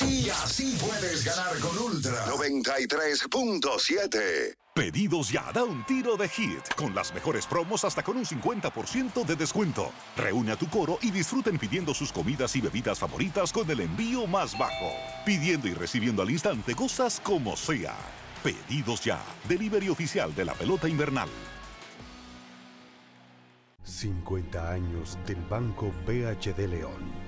así, así puedes ganar con Ultra 93.7. Pedidos ya, da un tiro de hit, con las mejores promos hasta con un 50% de descuento. Reúne a tu coro y disfruten pidiendo sus comidas y bebidas favoritas con el envío más bajo. Pidiendo y recibiendo al instante cosas como sea. Pedidos ya, delivery oficial de la pelota invernal. 50 años del Banco BHD León.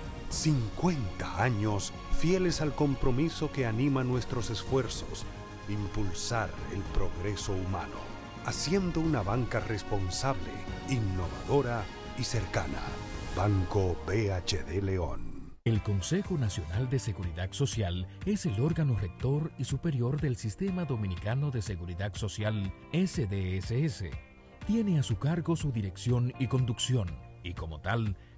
50 años fieles al compromiso que anima nuestros esfuerzos, impulsar el progreso humano, haciendo una banca responsable, innovadora y cercana. Banco BHD León. El Consejo Nacional de Seguridad Social es el órgano rector y superior del Sistema Dominicano de Seguridad Social SDSS. Tiene a su cargo su dirección y conducción y como tal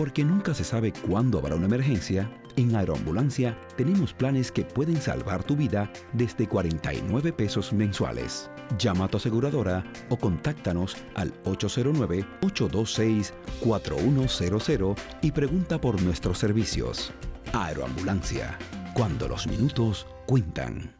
Porque nunca se sabe cuándo habrá una emergencia, en Aeroambulancia tenemos planes que pueden salvar tu vida desde 49 pesos mensuales. Llama a tu aseguradora o contáctanos al 809-826-4100 y pregunta por nuestros servicios. Aeroambulancia, cuando los minutos cuentan.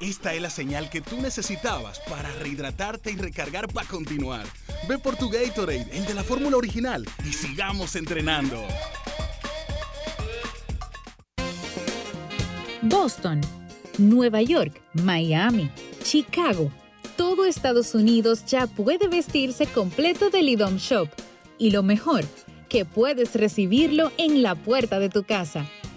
Esta es la señal que tú necesitabas para rehidratarte y recargar para continuar. Ve por tu Gatorade, el de la fórmula original, y sigamos entrenando. Boston, Nueva York, Miami, Chicago. Todo Estados Unidos ya puede vestirse completo del IDOM Shop. Y lo mejor, que puedes recibirlo en la puerta de tu casa.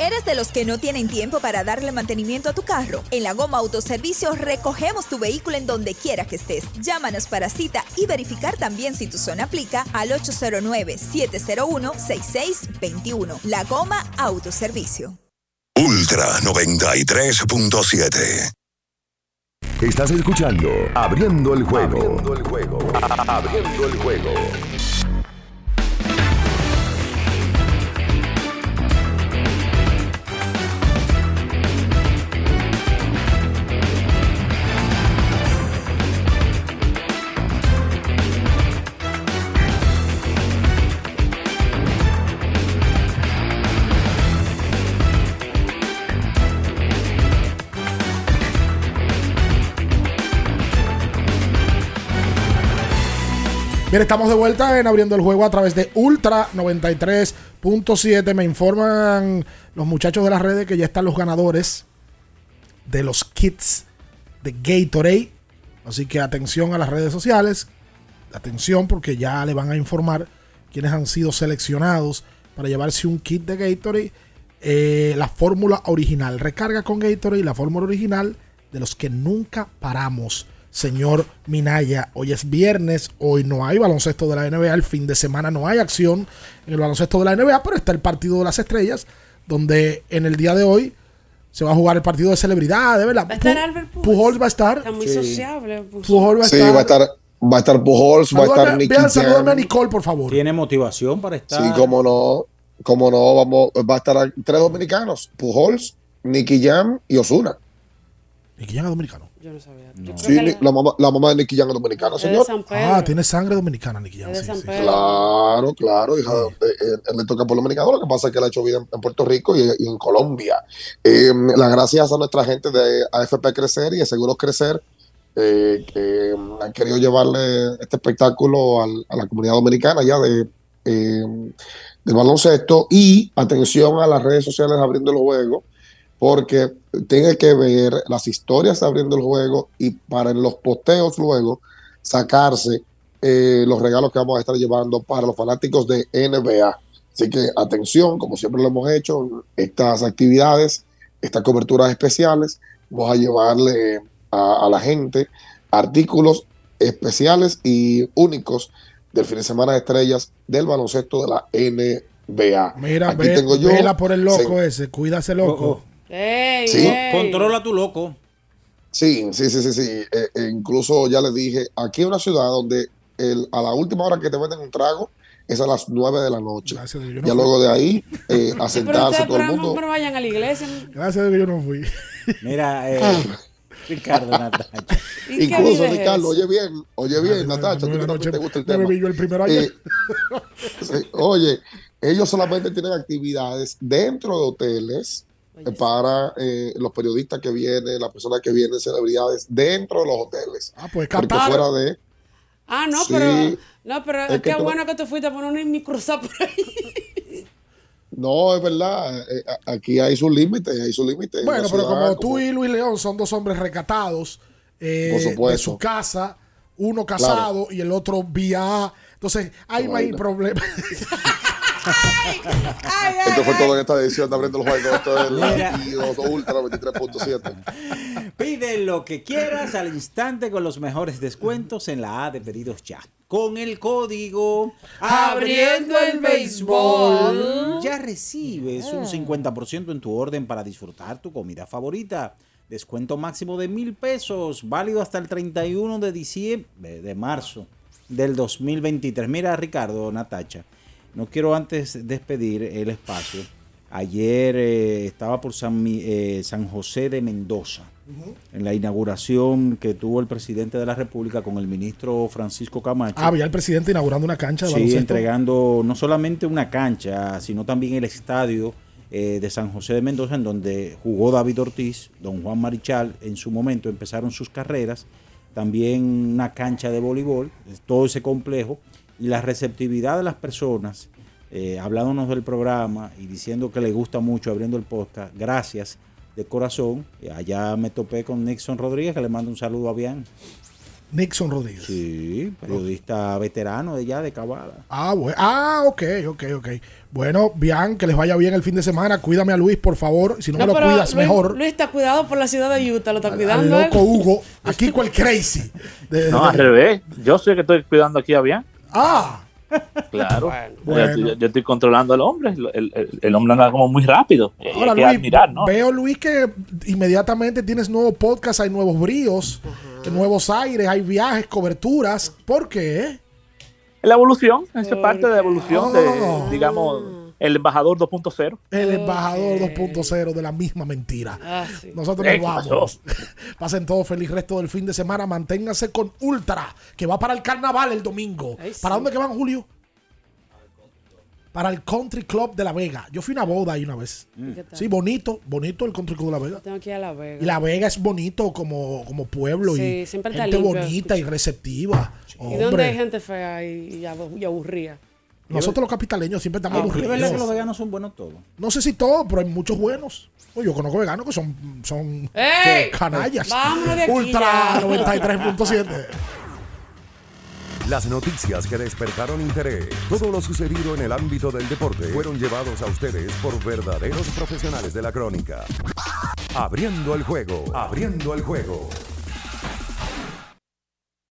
¿Eres de los que no tienen tiempo para darle mantenimiento a tu carro? En la Goma Autoservicio recogemos tu vehículo en donde quiera que estés. Llámanos para cita y verificar también si tu zona aplica al 809-701-6621. La Goma Autoservicio. Ultra 93.7. Estás escuchando Abriendo el juego. Abriendo el juego. Abriendo el juego. Bien, estamos de vuelta en abriendo el juego a través de Ultra 93.7. Me informan los muchachos de las redes que ya están los ganadores de los kits de Gatorade. Así que atención a las redes sociales. Atención porque ya le van a informar quienes han sido seleccionados para llevarse un kit de Gatorade. Eh, la fórmula original. Recarga con Gatorade la fórmula original de los que nunca paramos. Señor Minaya, hoy es viernes, hoy no hay baloncesto de la NBA, el fin de semana no hay acción en el baloncesto de la NBA, pero está el partido de las estrellas, donde en el día de hoy se va a jugar el partido de celebridades, ¿verdad? Va a estar Albert Pujols. Pujols va a estar. Está muy Sí. sociable. Pujols. Va a Sí, estar. va a estar, va a estar Pujols, va a estar Nicky vean, salúdame a. Nicole, por favor. Tiene motivación para estar. Sí, cómo no, cómo no, vamos, va a estar tres dominicanos, Pujols, Nicky Jam y Osuna. Nicky Jam es dominicano. Yo no sabía. Yo Sí, la- la mamá, la mamá de Nicky Jam es dominicana, señor. San Pedro. Ah, tiene sangre dominicana, Nicky de sí, sí. Claro, claro, hija, eh, eh, él le toca por dominicano, lo que pasa es que él ha hecho vida en, en Puerto Rico y, y en Colombia. Eh, las gracias a nuestra gente de AFP Crecer y de Seguros Crecer, eh, que mm, han querido llevarle este espectáculo al- a la comunidad dominicana ya de, eh, del baloncesto. Y atención a las redes sociales abriendo el juego, porque tiene que ver las historias abriendo el juego y para en los posteos luego sacarse eh, los regalos que vamos a estar llevando para los fanáticos de NBA. Así que atención, como siempre lo hemos hecho, estas actividades, estas coberturas especiales, vamos a llevarle a, a la gente artículos especiales y únicos del fin de semana de estrellas del baloncesto de la NBA. Mira, Aquí ve- tengo yo. vela por el loco se- ese, cuida ese loco. Sí. Controla tu loco. Sí, sí, sí, sí, sí. Eh, eh, incluso ya les dije, aquí hay una ciudad donde el- a la última hora que te venden un trago es a las 9 de la noche. Gracias yo ya luego de ahí, eh, a Pero sentarse todo el pero, mundo. pero vayan a la iglesia. Gracias a Dios que yo no fui. Mira, eh, Ricardo Natacha. ¿Y qué Incluso, Ricardo, eso? oye bien, oye bien, Natacha, tú la también noche te gusta el me tema. bebí yo el primero ayer. Eh, oye, ellos solamente tienen actividades dentro de hoteles eh, para eh, los periodistas que vienen, las personas que vienen, celebridades dentro de los hoteles. Ah, pues Porque fuera de... Ah, no, Sí. pero. No, pero Es que qué tú- bueno que te fuiste a poner un mi cruzado por ahí. No, es verdad, eh, a- aquí hay su límite, hay su límite. en Bueno, pero ciudad, como tú y Luis León son dos hombres recatados eh, de su casa, uno casado y el otro vía. Entonces, ahí no problema. Esto fue todo en esta edición de Abriendo el Juego. Esto es el Ultra 23.7. Pide lo que quieras al instante con los mejores descuentos en la A de pedidos ya. Con el código Abriendo el béisbol. ya recibes un 50% en tu orden para disfrutar tu comida favorita. Descuento máximo de mil pesos, válido hasta el 31 de diciembre, de marzo del 2023. Mira, Ricardo, Natacha, no quiero antes despedir el espacio. Ayer eh, estaba por San, eh, San José de Mendoza, en la inauguración que tuvo el presidente de la República con el ministro Francisco Camacho. Ah, había el presidente inaugurando una cancha de Sí, baloncesto. entregando no solamente una cancha, sino también el estadio eh, de San José de Mendoza, en donde jugó David Ortiz, don Juan Marichal, en su momento empezaron sus carreras, también una cancha de voleibol, todo ese complejo, y la receptividad de las personas, eh, hablándonos del programa y diciendo que le gusta mucho abriendo el podcast, gracias de corazón. Eh, Allá me topé con Nixon Rodríguez, que le mando un saludo a Bian. Nixon Rodríguez. Sí, periodista veterano de ya de Cabada. Ah, bueno. ah, ok, ok, ok. Bueno, bien, que les vaya bien el fin de semana. Cuídame a Luis, por favor. Si no, me lo cuidas, Luis, mejor. Luis está cuidado por la ciudad de Utah, lo está Al cuidando. loco. Hugo. Aquí el crazy. De- No, de- al revés. Yo soy el que estoy cuidando aquí a bien. Ah, Claro. Bueno. Yo, yo- yo estoy controlando al hombre. El, el- el hombre anda como muy rápido. Y ahora hay que Luis, admirar, ¿no? veo Luis que inmediatamente tienes nuevo podcast, hay nuevos bríos, nuevos aires, hay viajes, coberturas. ¿Por qué? La evolución, esa es parte de la evolución Oh. de, digamos, el embajador 2.0. El embajador 2.0 de la misma mentira. Ah, sí. Nosotros nos ¿qué vamos. Pasen todo feliz resto del fin de semana. Manténganse con Ultra, que va para el carnaval el domingo. Ay, sí. ¿Para dónde que van, Julio? para el Country Club de La Vega. Yo fui a una boda ahí una vez. ¿Qué tal? Sí, bonito, bonito el Country Club de La Vega. Tengo que ir a La Vega. Y La Vega es bonito como, como pueblo Sí, y siempre está gente limpio. bonita y receptiva. ¿Y dónde hay gente fea y, y aburrida? Nosotros los capitaleños siempre estamos Ah, Es verdad que aburridos. los veganos son buenos todos. No sé si todos, pero hay muchos buenos. Yo conozco veganos que son, son ¡Ey! canallas. Vámonos de aquí Ultra ya. 93.7. Las noticias que despertaron interés, todo lo sucedido en el ámbito del deporte, fueron llevados a ustedes por verdaderos profesionales de la crónica. Abriendo el juego, abriendo el juego.